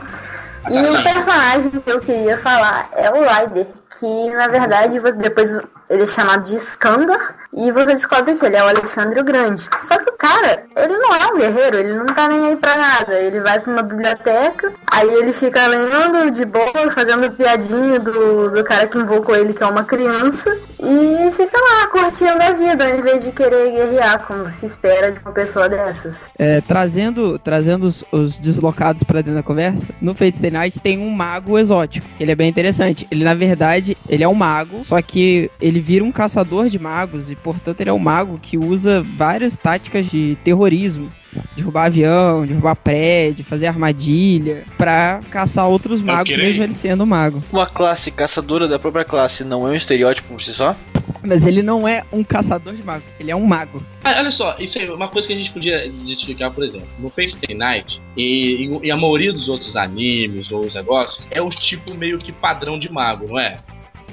E Assassino. o personagem que eu queria falar é o Ryder, que na verdade depois ele é chamado de Skandar e você descobre que ele é o Alexandre o Grande. Só que cara, ele não é um guerreiro, ele não tá nem aí pra nada. Ele vai pra uma biblioteca, aí ele fica lendo de boa, fazendo piadinha do, do cara que invocou ele, que é uma criança, e fica lá curtindo a vida, ao invés de querer guerrear, como se espera de uma pessoa dessas. É, trazendo trazendo os, os deslocados pra dentro da conversa, no Fate Night tem um mago exótico. Ele é bem interessante. Ele, na verdade, ele é um mago, só que ele vira um caçador de magos e, portanto, ele é um mago que usa várias táticas de terrorismo. Derrubar avião, derrubar prédio, fazer armadilha pra caçar outros magos, mesmo ele sendo um mago. Uma classe caçadora da própria classe não é um estereótipo por si só? Mas ele não é um caçador de mago, ele é um mago. Ah, olha só, isso aí é uma coisa que a gente podia justificar, por exemplo, no Face Day Night e, e, e a maioria dos outros animes ou os negócios é o tipo meio que padrão de mago, não é?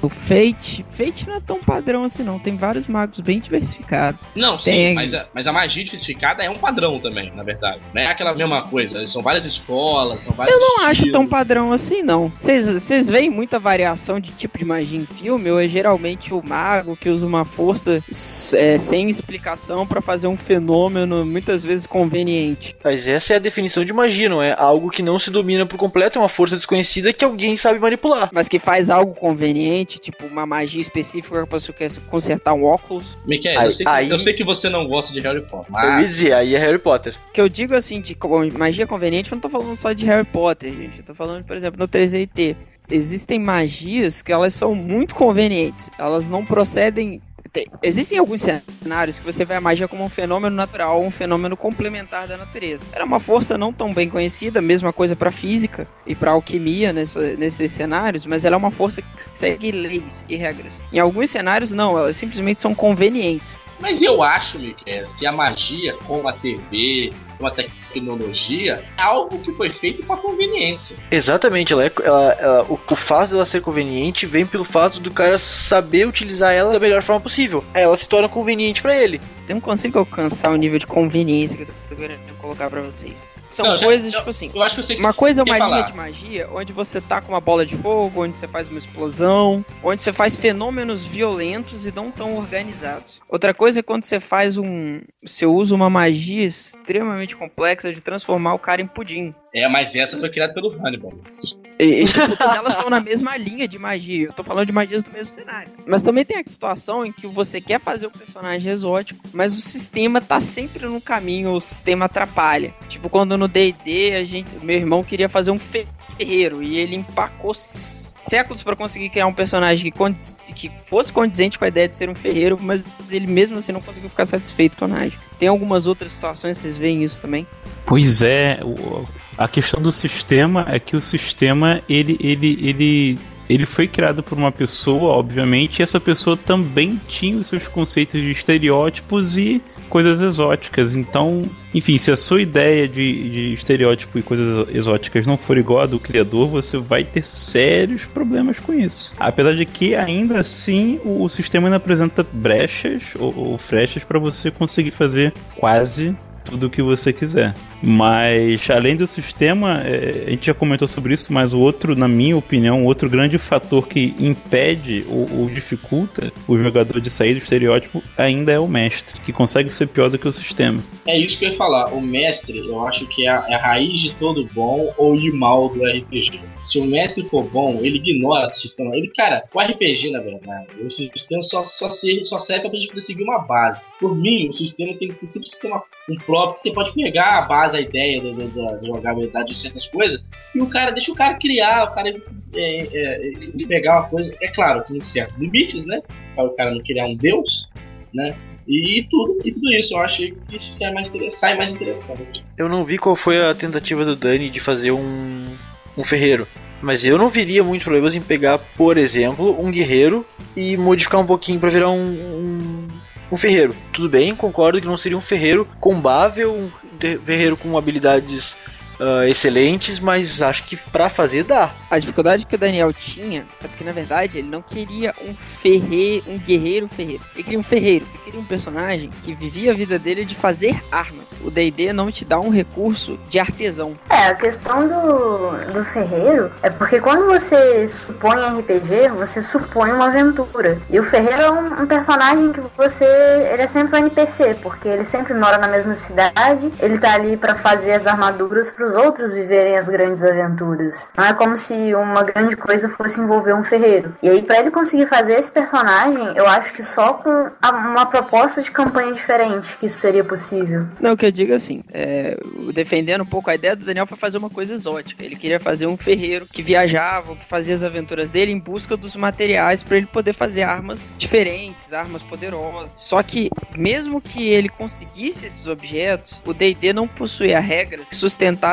O Fate, Fate não é tão padrão assim não, tem vários magos bem diversificados. Não, sim, Tem. mas a, mas a magia diversificada é um padrão também, na verdade. Não é aquela mesma coisa, são várias escolas, são vários Eu não acho estilos. tão padrão assim, não. Vocês veem muita variação de tipo de magia em filme, ou é geralmente o mago que usa uma força é, sem explicação pra fazer um fenômeno muitas vezes conveniente? Mas essa é a definição de magia, não é? Algo que não se domina por completo, é uma força desconhecida que alguém sabe manipular. Mas que faz algo conveniente, tipo uma magia específica pra você quer consertar um óculos. Miquel, Aí- eu, sei que, aí- eu sei que você não gosta de Harry Potter, Eu ia mas. dizer, aí é Harry Potter. que eu digo assim, de magia conveniente, eu não tô falando só de Harry Potter, gente. Eu tô falando, por exemplo, no 3DT. Existem magias que elas são muito convenientes. Elas não procedem tem- existem alguns cenários que você vê a magia como um fenômeno natural, um fenômeno complementar da natureza. Era uma força não tão bem conhecida, mesma coisa para física e para alquimia nessa- nesses cenários, mas ela é uma força que segue leis e regras. Em alguns cenários não, elas simplesmente são convenientes. Mas eu acho, Miquel, que a magia, como a TV, como a tecnologia, é algo que foi feito para conveniência. Exatamente, ela é, ela- ela- o, o fato dela ser conveniente vem pelo fato do cara saber utilizar ela da melhor forma possível. Ela se torna conveniente pra ele. Eu não consigo alcançar o nível de conveniência que eu tô querendo colocar pra vocês. São Não, já- coisas, eu- tipo assim. Eu acho que eu sei que Uma coisa é uma linha falar. de magia onde você tá com uma bola de fogo, onde você faz uma explosão, onde você faz fenômenos violentos e não tão organizados. Outra coisa é quando você faz um. Você usa uma magia extremamente complexa de transformar o cara em pudim. É, mas essa foi criada pelo Hannibal. E, e, tipo, todas elas estão na mesma linha de magia. Eu tô falando de magias do mesmo cenário. Mas também tem a situação em que você quer fazer o personagem exótico, mas o sistema tá sempre no caminho, o sistema atrapalha. Tipo, quando no D&D, a gente, meu irmão queria fazer um ferreiro e ele empacou séculos pra conseguir criar um personagem que, que fosse condizente com a ideia de ser um ferreiro, mas ele mesmo assim não conseguiu ficar satisfeito com a personagem. Tem algumas outras situações, vocês veem isso também? Pois é, a questão do sistema é que o sistema ele, ele, ele, ele foi criado por uma pessoa, obviamente, e essa pessoa também tinha os seus conceitos de estereótipos e coisas exóticas. Então, enfim, se a sua ideia de, de estereótipo e coisas exóticas não for igual a do criador, você vai ter sérios problemas com isso. Apesar de que ainda assim o, o sistema ainda apresenta brechas ou, ou frechas para você conseguir fazer quase tudo o que você quiser. Mas além do sistema, é, a gente já comentou sobre isso, mas o outro, na minha opinião, outro grande fator que impede ou, ou dificulta o jogador de sair do estereótipo ainda é o mestre, que consegue ser pior do que o sistema. É isso que eu ia falar. O mestre, eu acho que é a, é a raiz de todo bom ou de mal do RPG. Se o mestre for bom, ele ignora o sistema. Ele, cara, o RPG, na verdade, o sistema só, só, serve, só serve pra gente poder seguir uma base. Por mim, o sistema tem que ser sempre um sistema um próprio, que você pode pegar a base, a ideia do- do- da jogabilidade de certas coisas, e o cara, deixa o cara criar, o cara é, é, é, pegar uma coisa. É claro, tem certos limites, né? Para o cara não criar um deus, né? E tudo, e tudo isso, eu acho que isso sai mais, sai mais interessante. Eu não vi qual foi a tentativa do Dani de fazer um, um ferreiro. Mas eu não viria muitos problemas em pegar, por exemplo, um guerreiro e modificar um pouquinho pra virar um, um, um ferreiro. Tudo bem, concordo que não seria um ferreiro combável, um ferreiro com habilidades ah, excelentes, mas acho que pra fazer dá. A dificuldade que o Daniel tinha é porque, na verdade, ele não queria um ferreiro, um guerreiro ferreiro. Ele queria um ferreiro. Ele queria um personagem que vivia a vida dele de fazer armas. O D&D não te dá um recurso de artesão. É, a questão do, do ferreiro é porque quando você supõe RPG, você supõe uma aventura. E o ferreiro é um, um personagem que você. Ele é sempre um NPC, porque ele sempre mora na mesma cidade, ele tá ali pra fazer as armaduras pros outros viverem as grandes aventuras. Não é como se uma grande coisa fosse envolver um ferreiro. E aí, pra ele conseguir fazer esse personagem, eu acho que só com uma proposta de campanha diferente que isso seria possível. Não, o que eu digo é assim, é, defendendo um pouco a ideia do Daniel foi fazer uma coisa exótica. Ele queria fazer um ferreiro que viajava, que fazia as aventuras dele em busca dos materiais para ele poder fazer armas diferentes, armas poderosas. Só que, mesmo que ele conseguisse esses objetos, o D&D não possuía regras que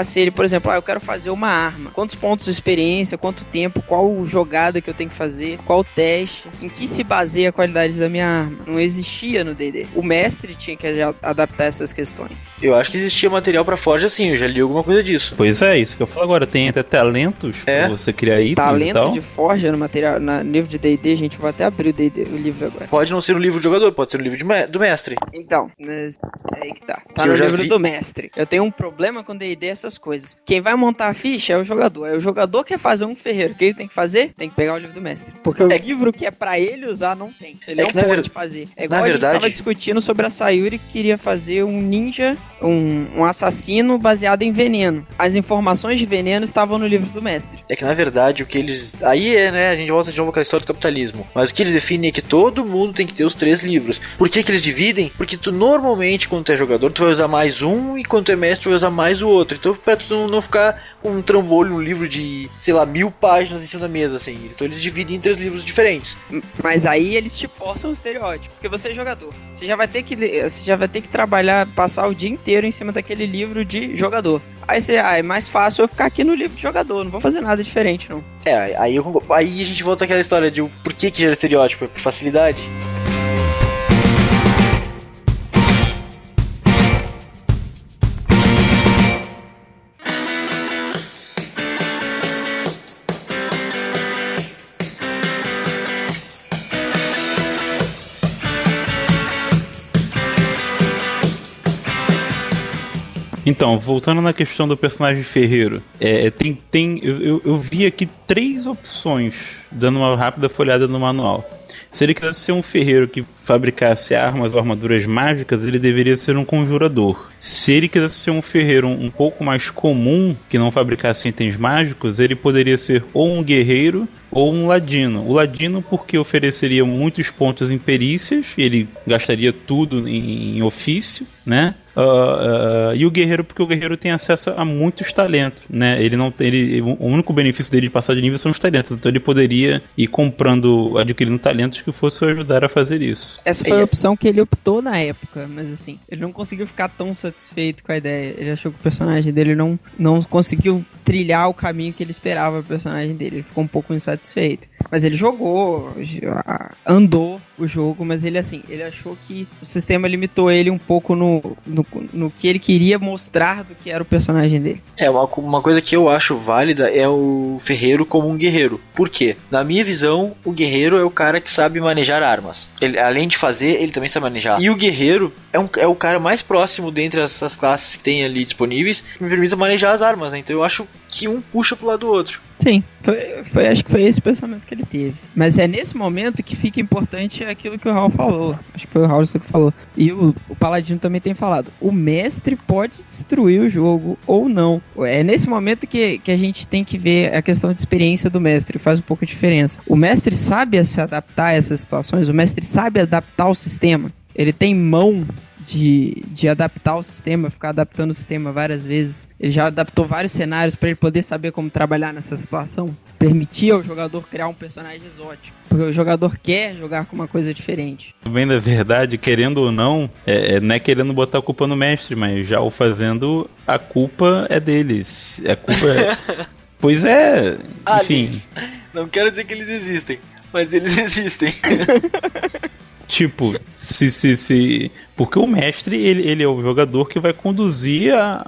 sustentasse ele, por exemplo, ah, eu quero fazer uma arma. Quantos pontos de experiência, quanto tempo, qual jogada que eu tenho que fazer, qual teste, em que se baseia a qualidade da minha arma. Não existia no D&D. O mestre tinha que adaptar essas questões. Eu acho que existia material pra Forge assim, eu já li alguma coisa disso. Pois é, isso que eu falo agora. Tem até talentos É. pra você criar itens e Talento tal. de forja no material, no livro de D&D, gente, vou até abrir o, D&D, o livro agora. Pode não ser um livro do jogador, pode ser um livro de me- do mestre. Então, né, é aí que tá. Tá Que no livro vi. do mestre. Eu tenho um problema com D&D essas coisas. Quem vai montar a ficha é o jogador. Aí o jogador quer fazer um ferreiro. O que ele tem que fazer? Tem que pegar o livro do mestre. Porque o É- livro que é pra ele usar não tem. Ele É não que, pode ver- fazer. É igual na a gente verdade- tava discutindo sobre a Sayuri que queria fazer um ninja, um, um assassino baseado em veneno. As informações de veneno estavam no livro do mestre. É que na verdade o que eles. Aí é, né? A gente volta de novo com a história do capitalismo. Mas o que eles definem é que todo mundo tem que ter os três livros. Por que, que eles dividem? Porque tu normalmente, quando tu é jogador, tu vai usar mais um e quando tu é mestre, tu vai usar mais o outro. Então, pra tu não- ficar com um trambolho, um livro de, sei lá, lá, mil páginas em cima da mesa, assim. Então eles dividem em três livros diferentes. Mas aí eles te forçam o estereótipo, porque você é jogador. Você já vai ter que você já vai ter que trabalhar, passar o dia inteiro em cima daquele livro de jogador. Aí você, ah, é mais fácil eu ficar aqui no livro de jogador, não vou fazer nada diferente, não. É, aí, eu, aí a gente volta àquela história de por que que gera estereótipo? É por facilidade? Então, voltando na questão do personagem ferreiro, é, tem, tem eu, eu, vi aqui três opções, dando uma rápida folhada no manual. Se ele quisesse ser um ferreiro que fabricasse armas ou armaduras mágicas, ele deveria ser um conjurador. Se ele quisesse ser um ferreiro um, um pouco mais comum, que não fabricasse itens mágicos, ele poderia ser ou um guerreiro ou um ladino. O ladino porque ofereceria muitos pontos em perícias, ele gastaria tudo em, em ofício, né? Uh, uh, e o guerreiro porque o guerreiro tem acesso a muitos talentos, né? Ele não tem, ele, o único benefício dele de passar de nível são os talentos, então ele poderia ir comprando, adquirindo talentos que fossem ajudar a fazer isso. Essa foi a opção que ele optou na época, mas assim, ele não conseguiu ficar tão satisfeito com a ideia. Ele achou que o personagem dele não, não conseguiu trilhar o caminho que ele esperava pro personagem dele. Ele ficou um pouco insatisfeito. Mas ele jogou, andou o jogo, mas ele assim, ele achou que o sistema limitou ele um pouco no, no, no que ele queria mostrar do que era o personagem dele. É, uma, uma coisa que eu acho válida é o ferreiro como um guerreiro. Por quê? Na minha visão, o guerreiro é o cara que sabe manejar armas. Ele, além de fazer, ele também sabe manejar. E o guerreiro é, um, é o cara mais próximo dentre essas classes que tem ali disponíveis que me permite manejar as armas, né? Então eu acho que um puxa pro lado do outro. Sim, foi, foi, acho que foi esse pensamento que ele teve. Mas é nesse momento que fica importante aquilo que o Raul falou. Acho que foi o Raul que falou. E o, o Paladino também tem falado. O mestre pode destruir o jogo ou não. É nesse momento que, que a gente tem que ver a questão de experiência do mestre. Faz um pouco de diferença. O mestre sabe se adaptar a essas situações. O mestre sabe adaptar o sistema. Ele tem mão de, de adaptar o sistema, ficar adaptando o sistema várias vezes. Ele já adaptou vários cenários para ele poder saber como trabalhar nessa situação. Permitir ao jogador criar um personagem exótico. Porque o jogador quer jogar com uma coisa diferente. Bem da verdade, querendo ou não, é, é, não é querendo botar a culpa no mestre, mas já o fazendo, a culpa é deles. A culpa é. *laughs* pois é, enfim. Aliens. Não quero dizer que eles existem, mas eles *laughs* existem. *laughs* Tipo, se, se, se. Porque o mestre, ele, ele é o jogador que vai conduzir a,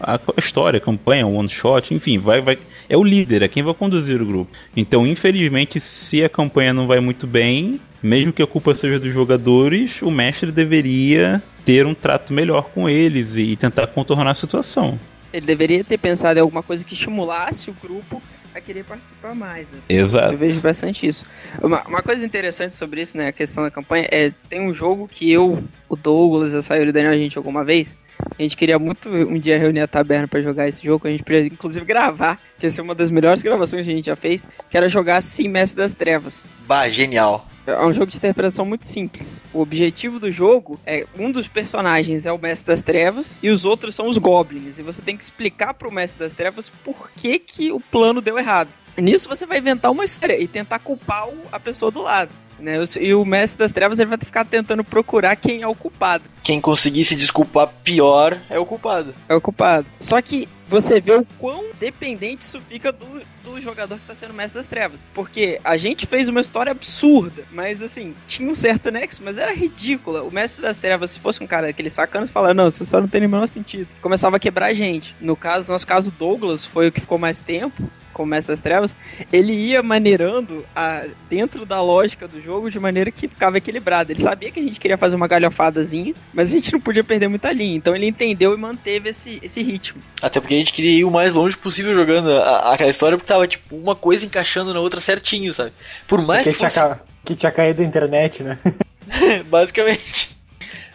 a história, a campanha, o one shot, enfim, vai, vai. É o líder, é quem vai conduzir o grupo. Então, infelizmente, se a campanha não vai muito bem, mesmo que a culpa seja dos jogadores, o mestre deveria ter um trato melhor com eles e tentar contornar a situação. Ele deveria ter pensado em alguma coisa que estimulasse o grupo a querer participar mais. Né? Exato. Eu vejo bastante isso. Uma, uma, coisa interessante sobre isso, né, a questão da campanha, é tem um jogo que eu, o Douglas, a Sayuri e o Daniel, a gente jogou uma vez. A gente queria muito um dia reunir a taberna para jogar esse jogo. A gente podia, inclusive, gravar, que ia ser uma das melhores gravações que a gente já fez, que era jogar Sim Mestre das Trevas. Bah, genial. É um jogo de interpretação muito simples. O objetivo do jogo é um dos personagens é o Mestre das Trevas e os outros são os Goblins. E você tem que explicar pro Mestre das Trevas por que, que o plano deu errado. Nisso você vai inventar uma história e tentar culpar a pessoa do lado. Né? E o Mestre das Trevas ele vai ficar tentando procurar quem é o culpado. Quem conseguir se desculpar pior é o culpado. É o culpado. Só que você vê o quão dependente isso fica do, do jogador que tá sendo mestre das trevas. Porque a gente fez uma história absurda, mas assim, tinha um certo nexo, mas era ridícula. O mestre das trevas, se fosse um cara daquele sacana, falava, não, essa história não tem o menor sentido. Começava a quebrar a gente. No caso, nosso caso, Douglas foi o que ficou mais tempo como Mestre das Trevas, ele ia maneirando a, dentro da lógica do jogo de maneira que ficava equilibrado. Ele sabia que a gente queria fazer uma galhofadazinha, mas a gente não podia perder muita linha. Então ele entendeu e manteve esse, esse ritmo. Até porque a gente queria ir o mais longe possível jogando a, aquela história, porque tava tipo uma coisa encaixando na outra certinho, sabe? Por mais que, que, fosse... tinha, que tinha caído da internet, né? *laughs* Basicamente.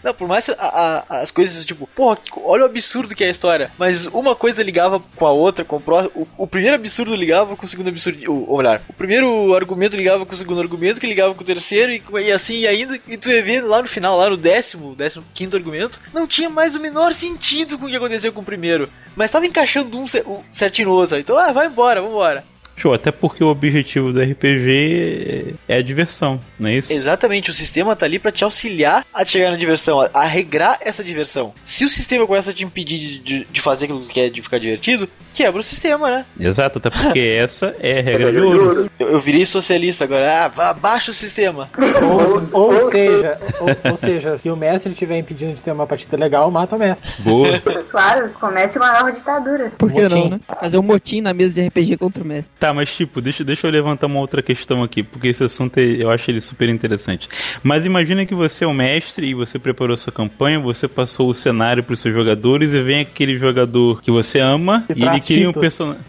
Não, por mais a, a, as coisas, tipo, porra, olha o absurdo que é a história. Mas uma coisa ligava com a outra, com o, próximo, o, primeiro absurdo ligava com o segundo absurdo. Ou, ou melhor, o primeiro argumento ligava com o segundo argumento, que ligava com o terceiro, e, e assim, e ainda, e tu ia ver lá no final, lá no décimo, décimo quinto argumento, não tinha mais o menor sentido com o que aconteceu com o primeiro. Mas tava encaixando um certinho no outro. Então, ah, vai embora, vambora. Show, até porque o objetivo do RPG é a diversão, não é isso? Exatamente, o sistema tá ali para te auxiliar a chegar na diversão, a, a regrar essa diversão. Se o sistema começa a te impedir de, de, de fazer aquilo que quer de ficar divertido, quebra o sistema, né? Exato, até porque *laughs* essa é a regra de ouro. Eu, eu virei socialista agora, ah, abaixa o sistema. Ou, ou seja, ou, ou, seja, se o mestre estiver impedindo de ter uma partida legal, mata o mestre. Boa. claro, comece uma nova ditadura. Por que não, né? Fazer um motim na mesa de RPG contra o mestre. Tá, mas tipo, deixa, deixa eu levantar uma outra questão aqui, porque esse assunto eu acho ele super interessante. Mas imagina que você é o mestre e você preparou sua campanha, você passou o cenário para os seus jogadores e vem aquele jogador que você ama e, e ele cria um personagem.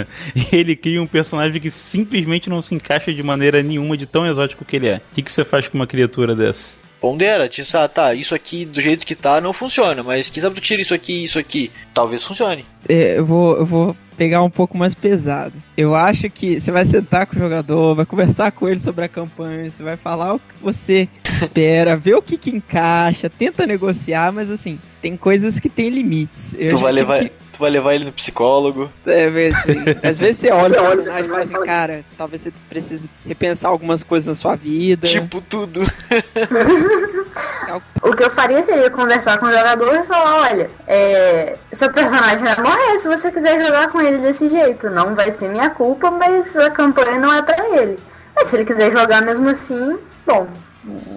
*laughs* ele cria um personagem que simplesmente não se encaixa de maneira nenhuma de tão exótico que ele é. O que, que você faz com uma criatura dessa? Pondera, te ah, tá, isso aqui do jeito que tá não funciona, mas quem sabe tu tira isso aqui isso aqui, talvez funcione. É, eu vou, eu vou pegar um pouco mais pesado. Eu acho que você vai sentar com o jogador, vai conversar com ele sobre a campanha, você vai falar o que você *laughs* espera, ver o que, que encaixa, tenta negociar, mas assim, tem coisas que tem limites. Eu tu vai levar. Que vai levar ele no psicólogo. É, assim, *laughs* às vezes você olha o personagem e fala assim, cara, talvez você precise repensar algumas coisas na sua vida. Tipo tudo. *laughs* o que eu faria seria conversar com o jogador e falar, olha, é, seu personagem vai morrer se você quiser jogar com ele desse jeito. Não vai ser minha culpa, mas a campanha não é para ele. Mas se ele quiser jogar mesmo assim, bom,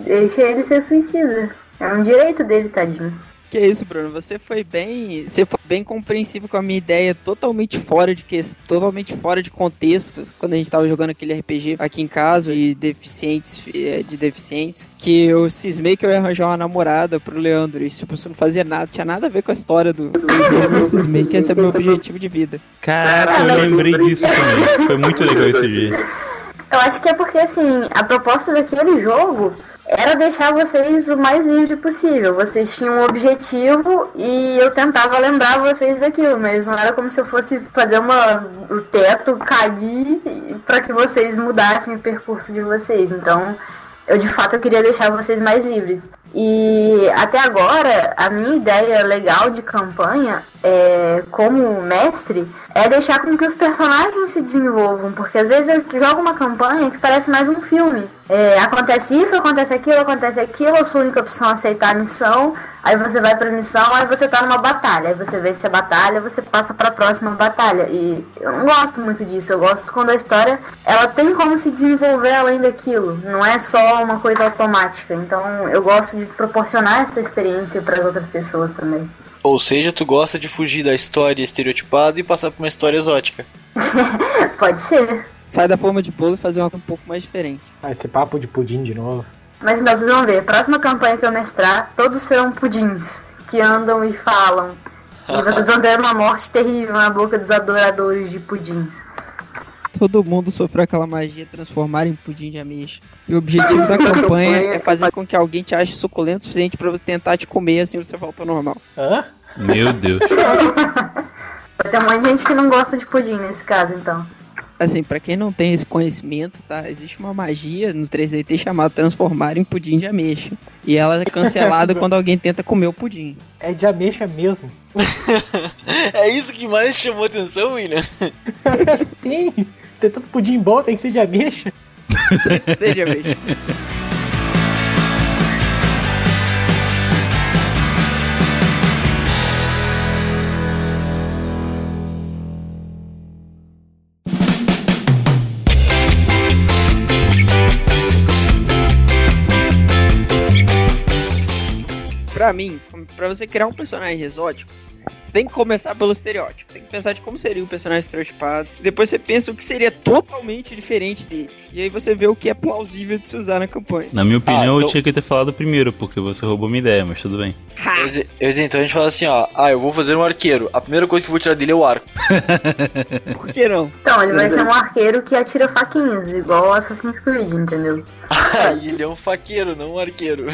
deixa ele ser suicida. É um direito dele, tadinho. Que isso, Bruno? Você foi bem, você foi bem compreensivo com a minha ideia, totalmente fora de que, totalmente fora de contexto, quando a gente tava jogando aquele RPG aqui em casa e deficientes, é, de deficientes, que eu cismei que eu ia arranjar uma namorada pro Leandro. E tipo, isso não fazia nada, tinha nada a ver com a história do, do eu *laughs* cismei que esse é meu objetivo de vida. Caraca, eu lembrei disso também. Foi muito legal esse dia. Eu acho que é porque assim, a proposta daquele jogo era deixar vocês o mais livre possível. Vocês tinham um objetivo e eu tentava lembrar vocês daquilo, mas não era como se eu fosse fazer uma o teto cair para que vocês mudassem o percurso de vocês. Então, eu de fato eu queria deixar vocês mais livres. E até agora, a minha ideia legal de campanha, é, como mestre, é deixar com que os personagens se desenvolvam, porque às vezes eu jogo uma campanha que parece mais um filme. É, acontece isso, acontece aquilo, acontece aquilo, a sua única opção é aceitar a missão, aí você vai pra missão, aí você tá numa batalha, aí você vence a batalha, você passa pra próxima batalha. E eu não gosto muito disso, eu gosto quando a história ela tem como se desenvolver além daquilo, não é só uma coisa automática. Então eu gosto de proporcionar essa experiência para as outras pessoas também. Ou seja, tu gosta de fugir da história estereotipada e passar por uma história exótica. *laughs* Pode ser. Sai da forma de bolo e fazer uma um pouco mais diferente. Ah, esse papo de pudim de novo. Mas vocês vão ver, próxima campanha que eu mestrar, todos serão pudins que andam e falam. E vocês vão ter uma morte terrível na boca dos adoradores de pudins. Todo mundo sofreu aquela magia transformar em pudim de ameixa. E o objetivo da *laughs* campanha é fazer com que alguém te ache suculento o suficiente para tentar te comer assim você volta ao normal. Hã? Meu Deus. *laughs* Tem um monte de gente que não gosta de pudim nesse caso, então. Assim, para quem não tem esse conhecimento, tá? Existe uma magia no 3DT chamada transformar em pudim de ameixa. E ela é cancelada *laughs* quando alguém tenta comer o pudim. É de ameixa mesmo. é isso que mais chamou atenção, William? Sim. Tem tanto pudim bom, tem que ser de ameixa. *laughs* ser ameixa. pra mim, pra você criar um personagem exótico, você tem que começar pelo estereótipo. Tem que pensar de como seria um personagem estereotipado. Depois você pensa o que seria totalmente diferente dele. E aí você vê o que é plausível de se usar na campanha. Na minha opinião, ah, então... eu tinha que ter falado primeiro, porque você roubou minha ideia, mas tudo bem. Eu, eu, então a gente fala assim, ó. Ah, eu vou fazer um arqueiro. A primeira coisa que eu vou tirar dele é o arco. *laughs* Por que não? Então, ele vai ser um arqueiro que atira faquinhos, igual Assassin's Creed, entendeu? Ah, *laughs* ele é um faqueiro, não um arqueiro. *laughs*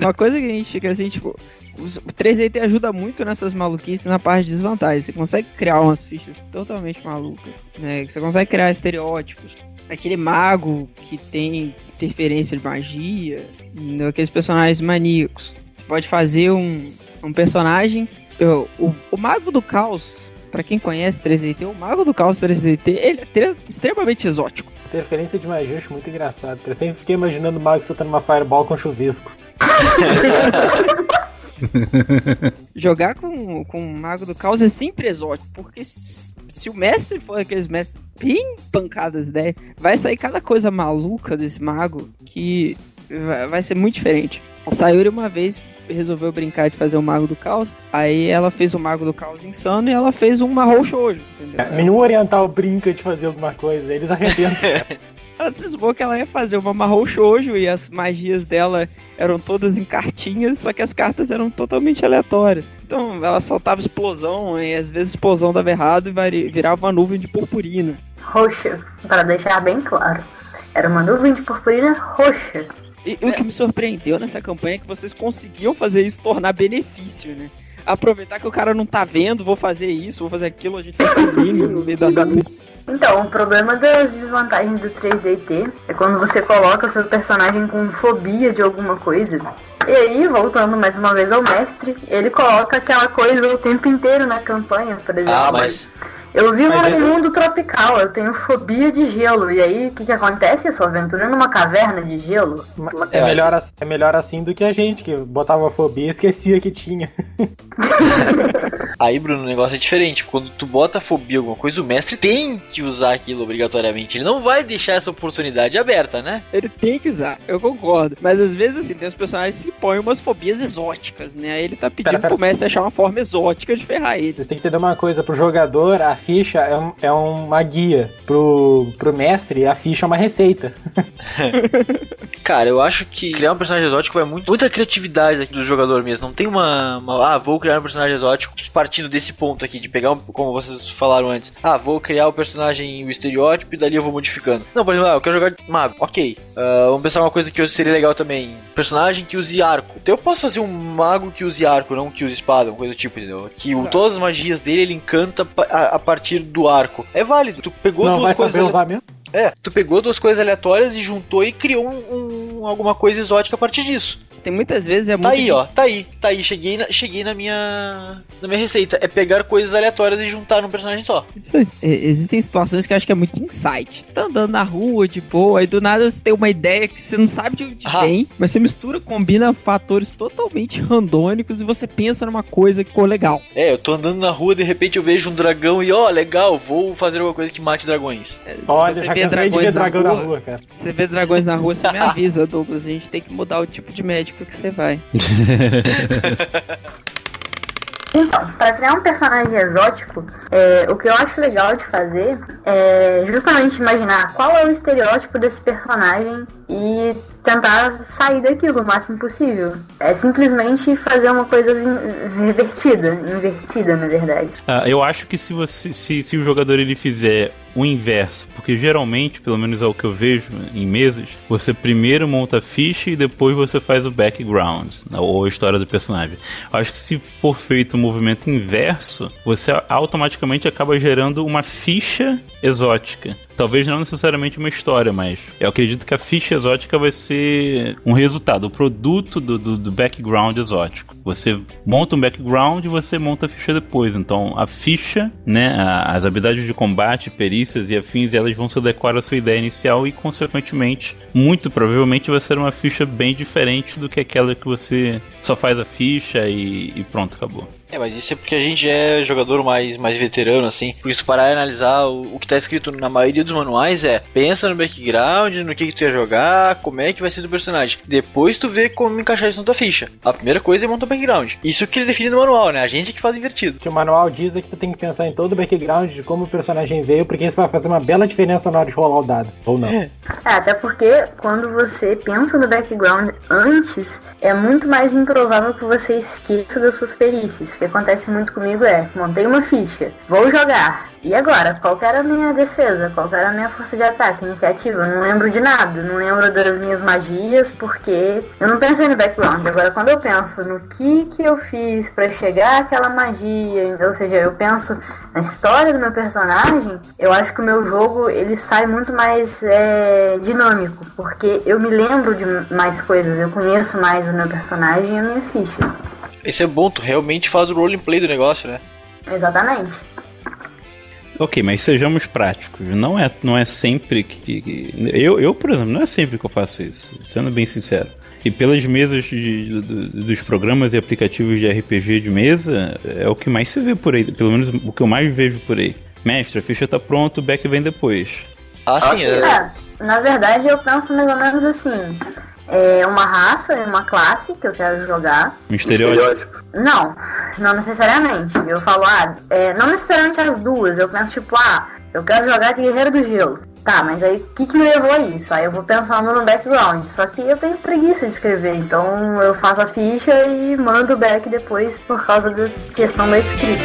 Uma coisa que a gente fica assim, tipo, o 3D ajuda muito nessas maluquices na parte de desvantagem. Você consegue criar umas fichas totalmente malucas, né? Você consegue criar estereótipos. Aquele mago que tem interferência de magia, né? aqueles personagens maníacos. Você pode fazer um, um personagem. O, o, o mago do caos Pra quem conhece 3DT, o Mago do Caos 3DT, ele é tre- extremamente exótico. Interferência de magia eu acho muito engraçado. Eu sempre fiquei imaginando o mago soltando uma fireball com chuvisco. *laughs* *laughs* Jogar com, com o Mago do Caos é sempre exótico, porque se, se o mestre for aqueles mestres bem pancadas ideia, vai sair cada coisa maluca desse mago que vai, vai ser muito diferente. A Sayuri uma vez resolveu brincar de fazer o Mago do Caos, aí ela fez o Mago do Caos insano e ela fez um Mahou Shoujo, entendeu? Nenhum oriental brinca de fazer alguma coisa, eles arrebentam. *laughs* Ela cismou que ela ia fazer uma Mahou Shoujo e as magias dela eram todas em cartinhas, só que as cartas eram totalmente aleatórias. Então ela soltava explosão e às vezes explosão dava errado e virava uma nuvem de purpurina. Roxa, para deixar bem claro. Era uma nuvem de purpurina roxa. E o que me surpreendeu nessa campanha é que vocês conseguiam fazer isso tornar benefício, né? Aproveitar que o cara não tá vendo, vou fazer isso, vou fazer aquilo, a gente faz sozinho no meio da. Então, o problema das desvantagens do 3DT é quando você coloca seu personagem com fobia de alguma coisa. E aí, voltando mais uma vez ao mestre, ele coloca aquela coisa o tempo inteiro na campanha, por exemplo. Ah, mas. Eu vivo Mas num é- mundo tropical, eu tenho fobia de gelo. E aí, o que, que acontece? A sua aventura é numa caverna de gelo. É melhor, assim, é melhor assim do que a gente, que botava fobia e esquecia que tinha. *laughs* Aí, Bruno, o negócio é diferente. Quando tu bota fobia em alguma coisa, o mestre tem que usar aquilo obrigatoriamente. Ele não vai deixar essa oportunidade aberta, né? Ele tem que usar, eu concordo. Mas às vezes, assim, tem os personagens que põem umas fobias exóticas, né? Aí ele tá pedindo Pera, pera. pro mestre achar uma forma exótica de ferrar ele. Vocês têm que entender uma coisa, pro jogador a ficha é, um- é uma guia. Pro, pro mestre a ficha é uma receita. *laughs* Cara, eu acho que criar um personagem exótico vai muito muita criatividade aqui do jogador mesmo. Não tem uma, uma- ah, vou criar um personagem exótico partindo desse ponto aqui de pegar um, como vocês falaram antes. Ah, vou criar o personagem o estereótipo e dali eu vou modificando. Não, por exemplo, ah, eu quero jogar de mago. OK. Ah, vamos pensar uma coisa que seria legal também. Personagem que use arco. Então eu posso fazer um mago que use arco, não que use espada, uma coisa do tipo, entendeu? Que o- Exato. todas as magias dele ele encanta a, a partir do arco. É válido. Tu pegou Não duas coisas é, tu pegou duas coisas aleatórias e juntou e criou um, um- alguma coisa exótica a partir disso. Tem muitas vezes é Tá muito aí, ó, tá aí, tá aí. Cheguei na, cheguei na minha na minha receita. É pegar coisas aleatórias e juntar num personagem só. Isso aí. É, existem situações que eu acho que é muito insight. Você tá andando na rua de boa, aí do nada você tem uma ideia que você não sabe de onde vem, mas você mistura, combina fatores totalmente randônicos e você pensa numa coisa que ficou legal. É, eu tô andando na rua, de repente eu vejo um dragão e ó, legal, vou fazer alguma coisa que mate dragões. É, Se Olha, você já vê dragões ver na dragão rua, na rua, cara. você vê dragões na rua, você me *laughs* avisa, Douglas. A gente tem que mudar o tipo de médico que você vai. *laughs* Então, para criar um personagem exótico, é, o que eu acho legal de fazer é justamente imaginar qual é o estereótipo desse personagem e tentar sair daquilo o máximo possível. É simplesmente fazer uma coisa in- revertida, invertida na verdade. Ah, eu acho que se você se, se o jogador ele fizer o inverso, porque geralmente, pelo menos é o que eu vejo em mesas, você primeiro monta a ficha e depois você faz o background, né, ou a história do personagem. Eu acho que se for feito o movimento inverso, você automaticamente acaba gerando uma ficha exótica. Talvez não necessariamente uma história, mas eu acredito que a ficha exótica vai ser um resultado, o produto do, do, do background exótico. Você monta um background e você monta a ficha depois. Então a ficha, né, as habilidades de combate, perícias e afins, elas vão se adequar à sua ideia inicial e, consequentemente, muito provavelmente vai ser uma ficha bem diferente do que aquela que você só faz a ficha e, e pronto, acabou. É, mas isso é porque a gente é jogador mais, mais veterano, assim. Por isso, parar e analisar o, o que tá escrito na maioria dos manuais é pensa no background, no que, que tu ia jogar, como é que vai ser do personagem. Depois tu vê como encaixar isso na tua ficha. A primeira coisa é montar o background. Isso que ele define no manual, né? A gente é que faz invertido. O que o manual diz é que tu tem que pensar em todo o background de como o personagem veio, porque isso vai fazer uma bela diferença na hora de rolar o dado. Ou não. É, até porque quando você pensa no background antes, é muito mais improvável que você esqueça das suas perícias. Que acontece muito comigo é, montei uma ficha, vou jogar. E agora, qual era a minha defesa? Qual era a minha força de ataque, iniciativa? Eu não lembro de nada, não lembro das minhas magias, porque eu não pensei no background. Agora, quando eu penso no que que eu fiz pra chegar àquela magia, ou seja, eu penso na história do meu personagem, eu acho que o meu jogo ele sai muito mais é, dinâmico, porque eu me lembro de mais coisas, eu conheço mais o meu personagem e a minha ficha. Isso é bom, tu realmente faz o roleplay do negócio, né? Exatamente. Ok, mas sejamos práticos. Não é, não é sempre que. que- eu, eu, por exemplo, não é sempre que eu faço isso, sendo bem sincero. E pelas mesas de- do- dos programas e aplicativos de RPG de mesa, é o que mais se vê por aí. Pelo menos o que eu mais vejo por aí. Mestre, a ficha tá pronta, o back vem depois. Ah, sim, é. É, na verdade eu penso mais ou menos assim. É uma raça, uma classe que eu quero jogar. Um estereótipo. Não, não necessariamente. Eu falo, ah, é, não necessariamente as duas. Eu penso, tipo, ah, eu quero jogar de Guerreiro do Gelo. Tá, mas aí o que, que me levou a isso? Aí eu vou pensando no background. Só que eu tenho preguiça de escrever, então eu faço a ficha e mando o back depois por causa da questão da escrita.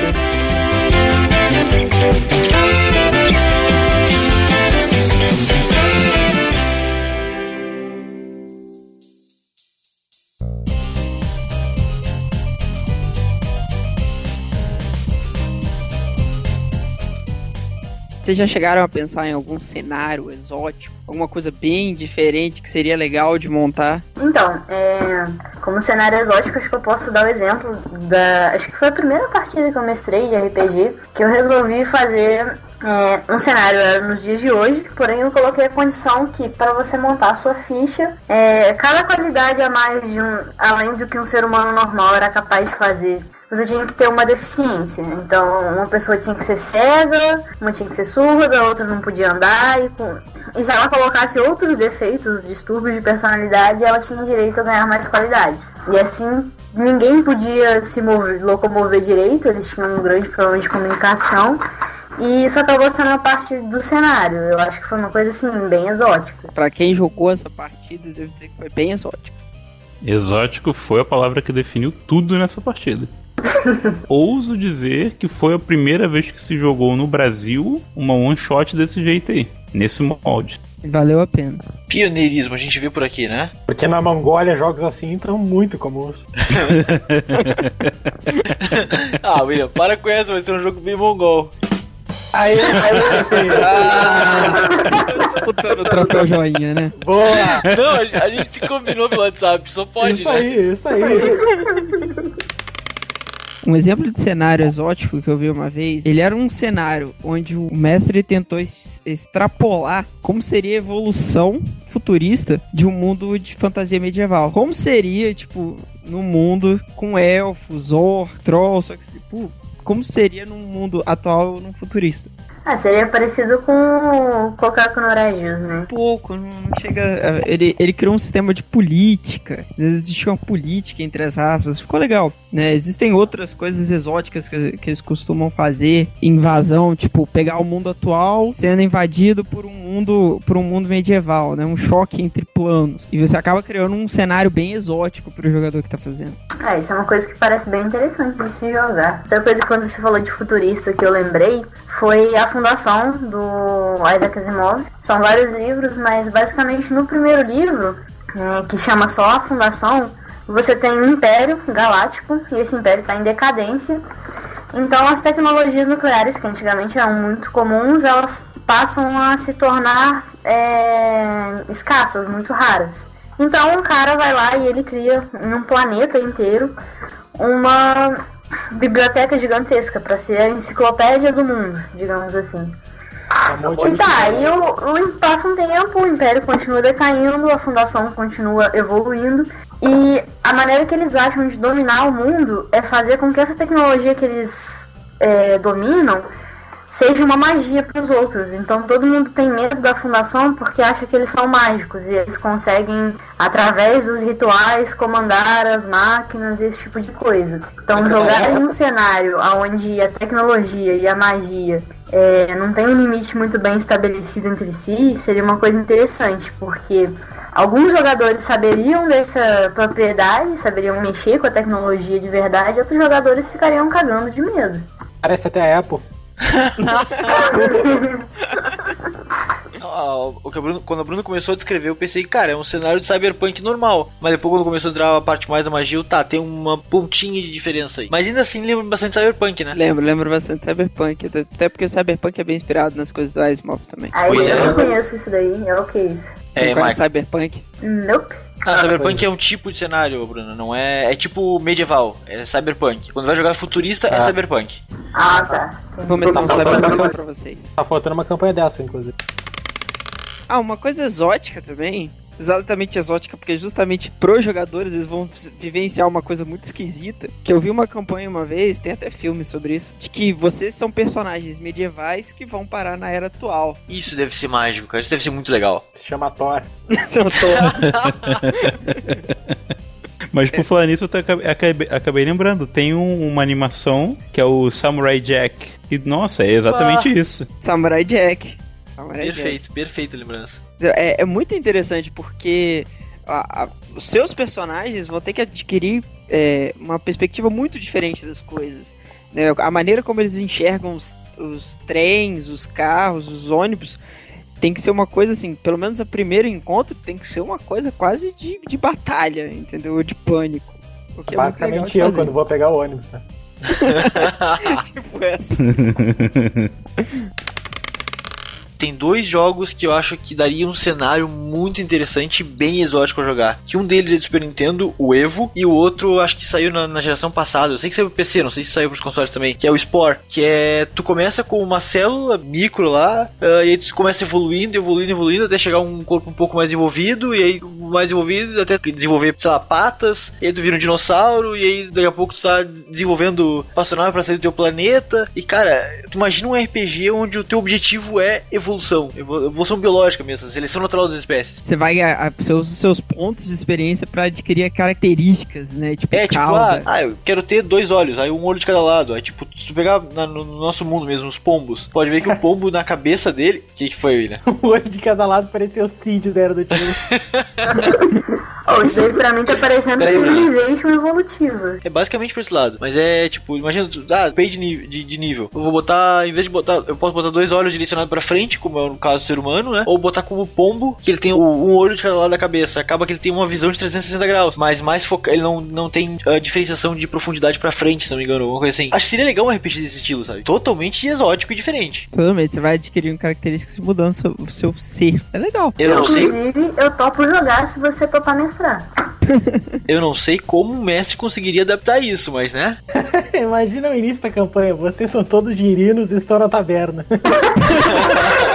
Vocês já chegaram a pensar em algum cenário exótico? Alguma coisa bem diferente que seria legal de montar? Então, é, como cenário exótico, acho que eu posso dar o exemplo da. Acho que foi a primeira partida que eu mestrei de RPG, que eu resolvi fazer é, um cenário era nos dias de hoje, porém eu coloquei a condição que para você montar a sua ficha, é, cada qualidade a mais de um, além do que um ser humano normal era capaz de fazer. Você tinha que ter uma deficiência. Então, uma pessoa tinha que ser cega, uma tinha que ser surda, a outra não podia andar. E, com... e se ela colocasse outros defeitos, distúrbios de personalidade, ela tinha direito a ganhar mais qualidades. E assim, ninguém podia se mover, locomover direito, eles tinham um grande problema de comunicação. E isso acabou sendo uma parte do cenário. Eu acho que foi uma coisa assim, bem exótica. Pra quem jogou essa partida, eu devo dizer que foi bem exótico. Exótico foi a palavra que definiu tudo nessa partida. *laughs* Ouso dizer que foi a primeira vez que se jogou no Brasil uma one shot desse jeito aí, nesse molde. Valeu a pena. Pioneirismo, a gente viu por aqui, né? Porque na Mongólia jogos assim estão muito comuns. *laughs* ah, William, para com essa, vai ser um jogo bem mongol. Aí, aí, *laughs* Ah, disputando o troféu joinha, né? boa! Não, a gente, se combinou pelo WhatsApp, só pode, Isso né? aí, isso aí. Um exemplo de cenário exótico que eu vi uma vez, ele era um cenário onde o mestre tentou es- extrapolar como seria a evolução futurista de um mundo de fantasia medieval. Como seria, tipo, num mundo com elfos, orc, trolls, só que, tipo, como seria num mundo atual, num futurista? Ah, seria parecido com o Kokaku no Raijus, né? Pouco, não, chega. Ele, ele criou um sistema de política. Existia uma política entre as raças. Ficou legal. Né? Existem outras coisas exóticas que, que eles costumam fazer. Invasão, tipo, pegar o mundo atual sendo invadido por um mundo. por um mundo medieval, né? Um choque entre planos. E você acaba criando um cenário bem exótico pro jogador que tá fazendo. É, isso é uma coisa que parece bem interessante de se jogar. Outra coisa que quando você falou de futurista que eu lembrei foi a fundação do Isaac Asimov. São vários livros, mas basicamente no primeiro livro, né, que chama só a fundação, você tem um império galáctico e esse império está em decadência. Então as tecnologias nucleares, que antigamente eram muito comuns, elas passam a se tornar é, escassas, muito raras. Então um cara vai lá e ele cria em um planeta inteiro uma biblioteca gigantesca para ser a enciclopédia do mundo, digamos assim. E tá, aí o, o- passa um tempo, o Império continua decaindo, a Fundação continua evoluindo, e a maneira que eles acham de dominar o mundo é fazer com que essa tecnologia que eles é, dominam seja uma magia para os outros. Então todo mundo tem medo da Fundação porque acha que eles são mágicos e eles conseguem, através dos rituais, comandar as máquinas e esse tipo de coisa. Então jogar em um cenário onde a tecnologia e a magia é, não tem um limite muito bem estabelecido entre si, seria uma coisa interessante, porque alguns jogadores saberiam dessa propriedade, saberiam mexer com a tecnologia de verdade, e outros jogadores ficariam cagando de medo. Parece até a Apple. Ah, o que Bruno- quando a Bruno começou a descrever, eu pensei, cara, é um cenário de cyberpunk normal. Mas depois, quando começou a entrar a parte mais da magia, eu, tá, tem uma pontinha de diferença aí. Mas ainda assim, lembra bastante cyberpunk, né? Lembro, lembro bastante de Cyberpunk. até- porque Cyberpunk é bem inspirado nas coisas do Asimov também. Aí Pois eu é. não conheço isso daí, é o que é isso? Você É, conhece Michael. Cyberpunk? Nope. Ah, cyberpunk é um tipo de cenário, Bruno, não é. É tipo medieval, é cyberpunk. Quando vai jogar futurista, é Ah. cyberpunk. Ah, tá. Vou mestrar um cyberpunk pra vocês. Tá faltando uma campanha dessa, inclusive. Ah, uma coisa exótica também. Exatamente exótica, porque justamente pros jogadores eles vão vivenciar uma coisa muito esquisita. Que eu vi uma campanha uma vez, tem até filme sobre isso, de que vocês são personagens medievais que vão parar na era atual. Isso deve ser mágico, cara. Isso deve ser muito legal. Se chama Thor. *laughs* Eu tô- *laughs* Mas por falar nisso, eu acabei, acabei lembrando, tem um- uma animação que é o Samurai Jack. E nossa, é exatamente isso. Samurai Jack. Samurai Jack. Perfeito, perfeita lembrança. É, é muito interessante porque a- a- os seus personagens vão ter que adquirir é, uma perspectiva muito diferente das coisas. né? A maneira como eles enxergam os, os trens, os carros, os ônibus tem que ser uma coisa assim, pelo menos a primeiro encontro tem que ser uma coisa quase de, de batalha, entendeu? De pânico. O que é Basicamente eu, quando vou pegar o ônibus, né? *laughs* tipo essa. *laughs* Tem dois jogos que eu acho que daria um cenário muito interessante bem exótico a jogar. Que um deles é do Super Nintendo, o Evo, e o outro acho que saiu na, na geração passada. Eu sei que saiu pro PC, não sei se saiu pros consoles também. Que é o Spore, que é tu começa com uma célula micro lá, ah, e aí tu começa evoluindo, evoluindo, evoluindo, até chegar um corpo um pouco mais envolvido, e aí mais envolvido, até desenvolver, sei lá, patas, e aí tu vira um dinossauro, e aí daqui a pouco tu tá desenvolvendo astronave pra sair do teu planeta. E cara, tu imagina um RPG onde o teu objetivo é evolução, evo- evolução biológica mesmo, seleção natural das espécies. Você vai a, a, seus, seus pontos de experiência pra adquirir características, né? Tipo, É, tipo, ah, ah, eu quero ter dois olhos, aí um olho de cada lado. Aí, tipo, se tu pegar na- no, no nosso mundo mesmo, os pombos, pode ver que o *laughs* pombo na cabeça dele. O que, que foi, William? *laughs* O olho de cada lado parecia o Cid da Era do Time. Oh, *laughs* isso daí pra mim tá parecendo Civilization evolutiva. É basicamente por esse lado. Mas é tipo, imagina, tu, ah, pay de, ni- de, de nível. Eu vou botar, em vez de botar, eu posso botar dois olhos direcionados pra frente, como é no caso do ser humano, né? Ou botar como pombo, que ele tem um olho de cada lado da cabeça. Acaba que ele tem uma visão de 360 graus, mas mais foca ele não, não tem ah, diferenciação de profundidade pra frente, se não me engano, alguma coisa assim. Acho que seria legal um RPG desse estilo, sabe? Totalmente exótico e diferente. Totalmente, você vai adquirindo características e mudando seu- o seu ser. É legal. Eu não sei, Inclusive, eu topo jogar se você topar mestrar. *laughs* eu não sei como o mestre conseguiria adaptar isso, mas né? *laughs* Imagina o início da campanha. Vocês são todos girinos e estão na taverna. *laughs*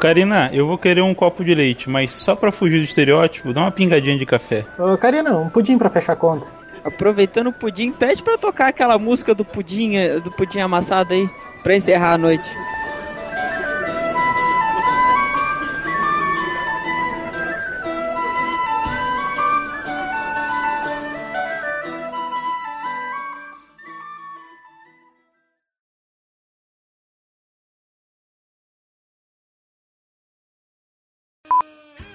Karina, eu vou querer um copo de leite, mas só pra fugir do estereótipo, dá uma pingadinha de café. Ô, Karina, um pudim pra fechar a conta. Aproveitando o pudim, pede pra tocar aquela música do pudim, eh, do pudim amassado aí, pra encerrar a noite.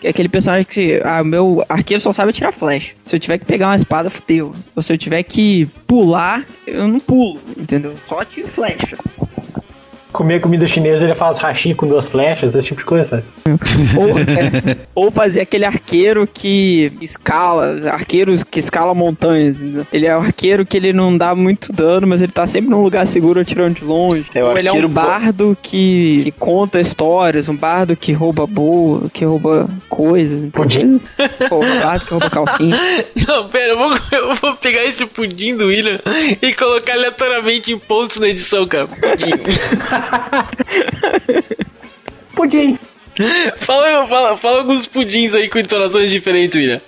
Aquele personagem que, ah, meu arqueiro só sabe atirar flecha. Se eu tiver que pegar uma espada, fudeu. Ou se eu tiver que pular, eu não pulo, entendeu? Só atiro flecha. Comer comida chinesa, ele faz hashi com duas flechas, esse tipo de coisa, sabe? *laughs* Ou, é, ou fazer aquele arqueiro que escala, arqueiros que escala montanhas. entendeu? Ele é um arqueiro que ele não dá muito dano, mas ele tá sempre num lugar seguro atirando de longe. É o ou ele é um bardo que, que conta histórias, um bardo que rouba boa, que rouba coisas. Então, Pudim. *laughs* Ou um bardo que rouba calcinha. *laughs* Não, pera, eu vou, eu vou pegar esse pudim do William e colocar aleatoriamente em pontos na edição, cara. Pudim. *laughs* Pudim! fala, fala, fala alguns pudins aí com entonações diferentes, William.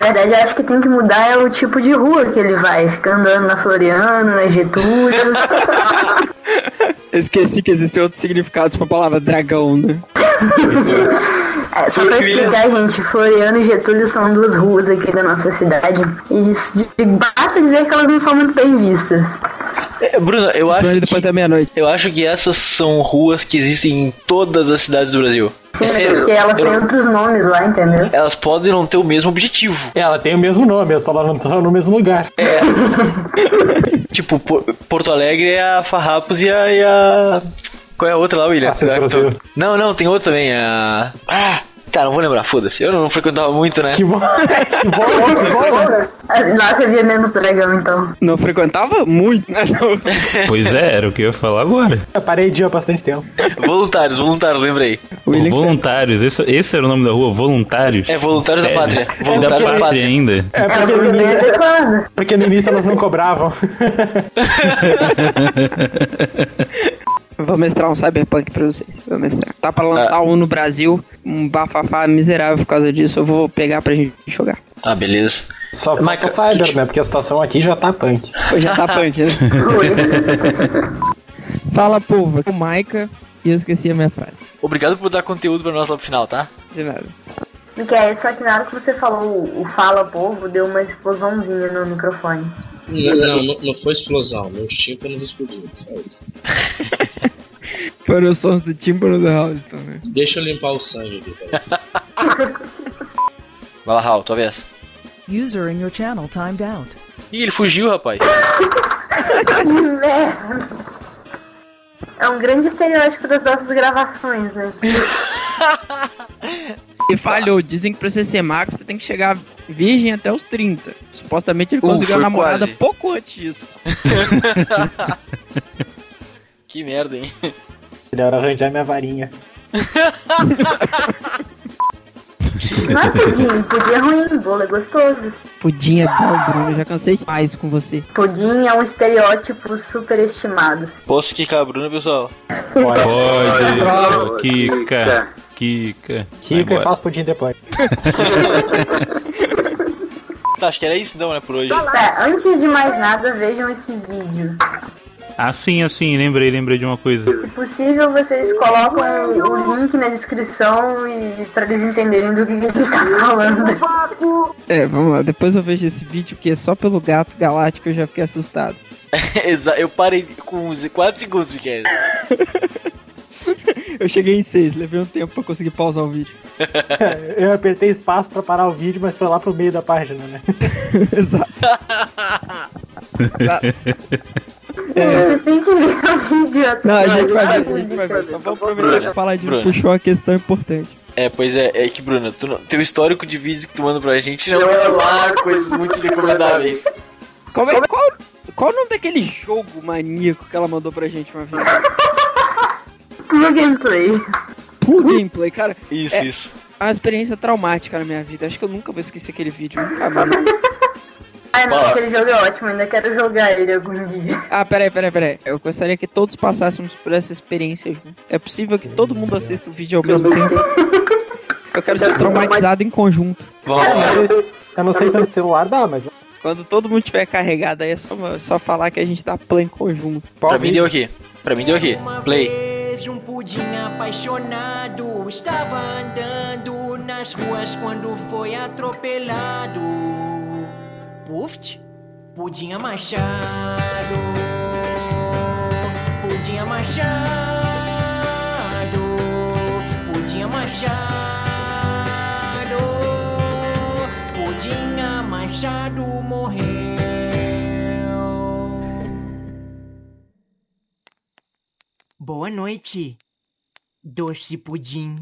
Na verdade, eu acho que tem que mudar é o tipo de rua que ele vai. Fica andando na Floriano, na Getúlio. *laughs* Eu esqueci que existem outros significados pra palavra dragão, né? É, só pra explicar, gente, Floriano e Getúlio são duas ruas aqui da nossa cidade. E isso basta dizer que elas não são muito bem vistas. É, Bruno, eu acho, que, da meia-noite. eu acho que essas são ruas que existem em todas as cidades do Brasil. Sim, É porque elas eu- têm outros nomes lá, entendeu? Elas podem não ter o mesmo objetivo. É, Ela tem o mesmo nome, só ela não tá no mesmo lugar. *laughs* Tipo, Por- Porto Alegre é a Farrapos e a. E a... Qual é a outra lá, William? Assis Brasil. Não, não, tem outra também. A... Ah, tá, não vou lembrar, foda-se. Eu não frequentava muito, né? Que bom, que bom, *laughs* que bom. Lá você via menos dragão, então. Não frequentava muito, né? Não. Pois é, era o que eu ia falar agora. Eu parei de ir há bastante tempo. Voluntários, voluntários, lembrei. William- Voluntários, esse, esse era o nome da rua, Voluntários. É, Voluntários da Sério? Pátria. É da Voluntários da Pátria ainda. É Ela porque no início, adequada. porque no início elas não cobravam. *laughs* Vou mestrar um Cyberpunk pra vocês. Vou mestrar. Tá pra lançar um no Brasil, um bafafá miserável por causa disso. Eu vou pegar pra gente jogar. Ah, beleza. Só falta Michael, o Cyber, que- né? Porque a situação aqui já tá punk. Já tá punk, né? *laughs* Fala, povo. O Maika e eu esqueci a minha frase. Obrigado por dar conteúdo pra nós lá pro final, tá? De nada. Miquel, só que na hora que você falou o fala povo, deu uma explosãozinha no microfone. Não, não, não, foi explosão. Meus tímpanos explodiram. *laughs* Foram os sons do tímpano do House também. Deixa eu limpar o sangue aqui. *laughs* Vai lá, Raul, tua vez. User in your channel timed out. Ih, ele fugiu, rapaz. *laughs* Que merda! É um grande estereótipo das nossas gravações, né? E falhou. Dizem que pra você ser magro, você tem que chegar virgem até os 30. Supostamente ele Uh, conseguiu a namorada quase. pouco antes disso. *laughs* Que merda, hein? Melhor arranjar minha varinha. *laughs* Não é pudim, pudim é ruim, bolo é gostoso. Pudim é bom, Bruno. Eu já cansei de mais com você. Pudim é um estereótipo superestimado. Posso quicar a Bruna, pessoal? Pode. Kika. Vai Kika e embora. faz pudim depois. *laughs* Tá, acho que era isso então, né, por hoje. Tá, antes de mais nada, vejam esse vídeo. Assim, assim, lembrei, lembrei de uma coisa. Se possível, vocês colocam o link na descrição e para eles entenderem do que a gente tá falando. É, vamos lá. Depois eu vejo esse vídeo que é só pelo gato galáctico eu já fiquei assustado. *laughs* Eu parei com 4 segundos, Miquel. *laughs* *laughs* Eu cheguei em 6, levei um tempo pra conseguir pausar o vídeo. Eu apertei espaço pra parar o vídeo, mas foi lá pro meio da página, né? *laughs* Exato. Gente, Vocês têm que ver o vídeo até Não, a gente vai Ai, ver, a gente vai ver. Só vamos aproveitar que o Paladino Bruna. puxou uma questão importante. É, pois é, é que, Bruna, tu não- teu histórico de vídeos que tu manda pra gente não é lá coisas muito recomendáveis. Qual, é, qual, qual o nome daquele jogo maníaco que ela mandou pra gente uma vez? *laughs* Puro gameplay. Puro gameplay, cara. Isso, É. isso. É uma experiência traumática na minha vida. Acho que eu nunca vou esquecer aquele vídeo. Nunca mais. *laughs* Ai não, aquele jogo é ótimo, ainda quero jogar ele algum dia. Ah, peraí, peraí, peraí. Eu gostaria que todos passássemos por essa experiência junto. É possível que todo mundo assista o vídeo ao mesmo tempo. Eu quero ser traumatizado em conjunto. Vamos Eu não sei se- eu não sei se no celular dá, mas. Quando todo mundo tiver carregado, aí é só, só falar que a gente tá play em conjunto. Pra mim deu aqui. Pra mim deu aqui. Play. Vez um pudim apaixonado. Estava andando nas ruas quando foi atropelado. Puft, pudim machado, pudim machado, pudim machado, pudim machado Boa noite, doce pudim.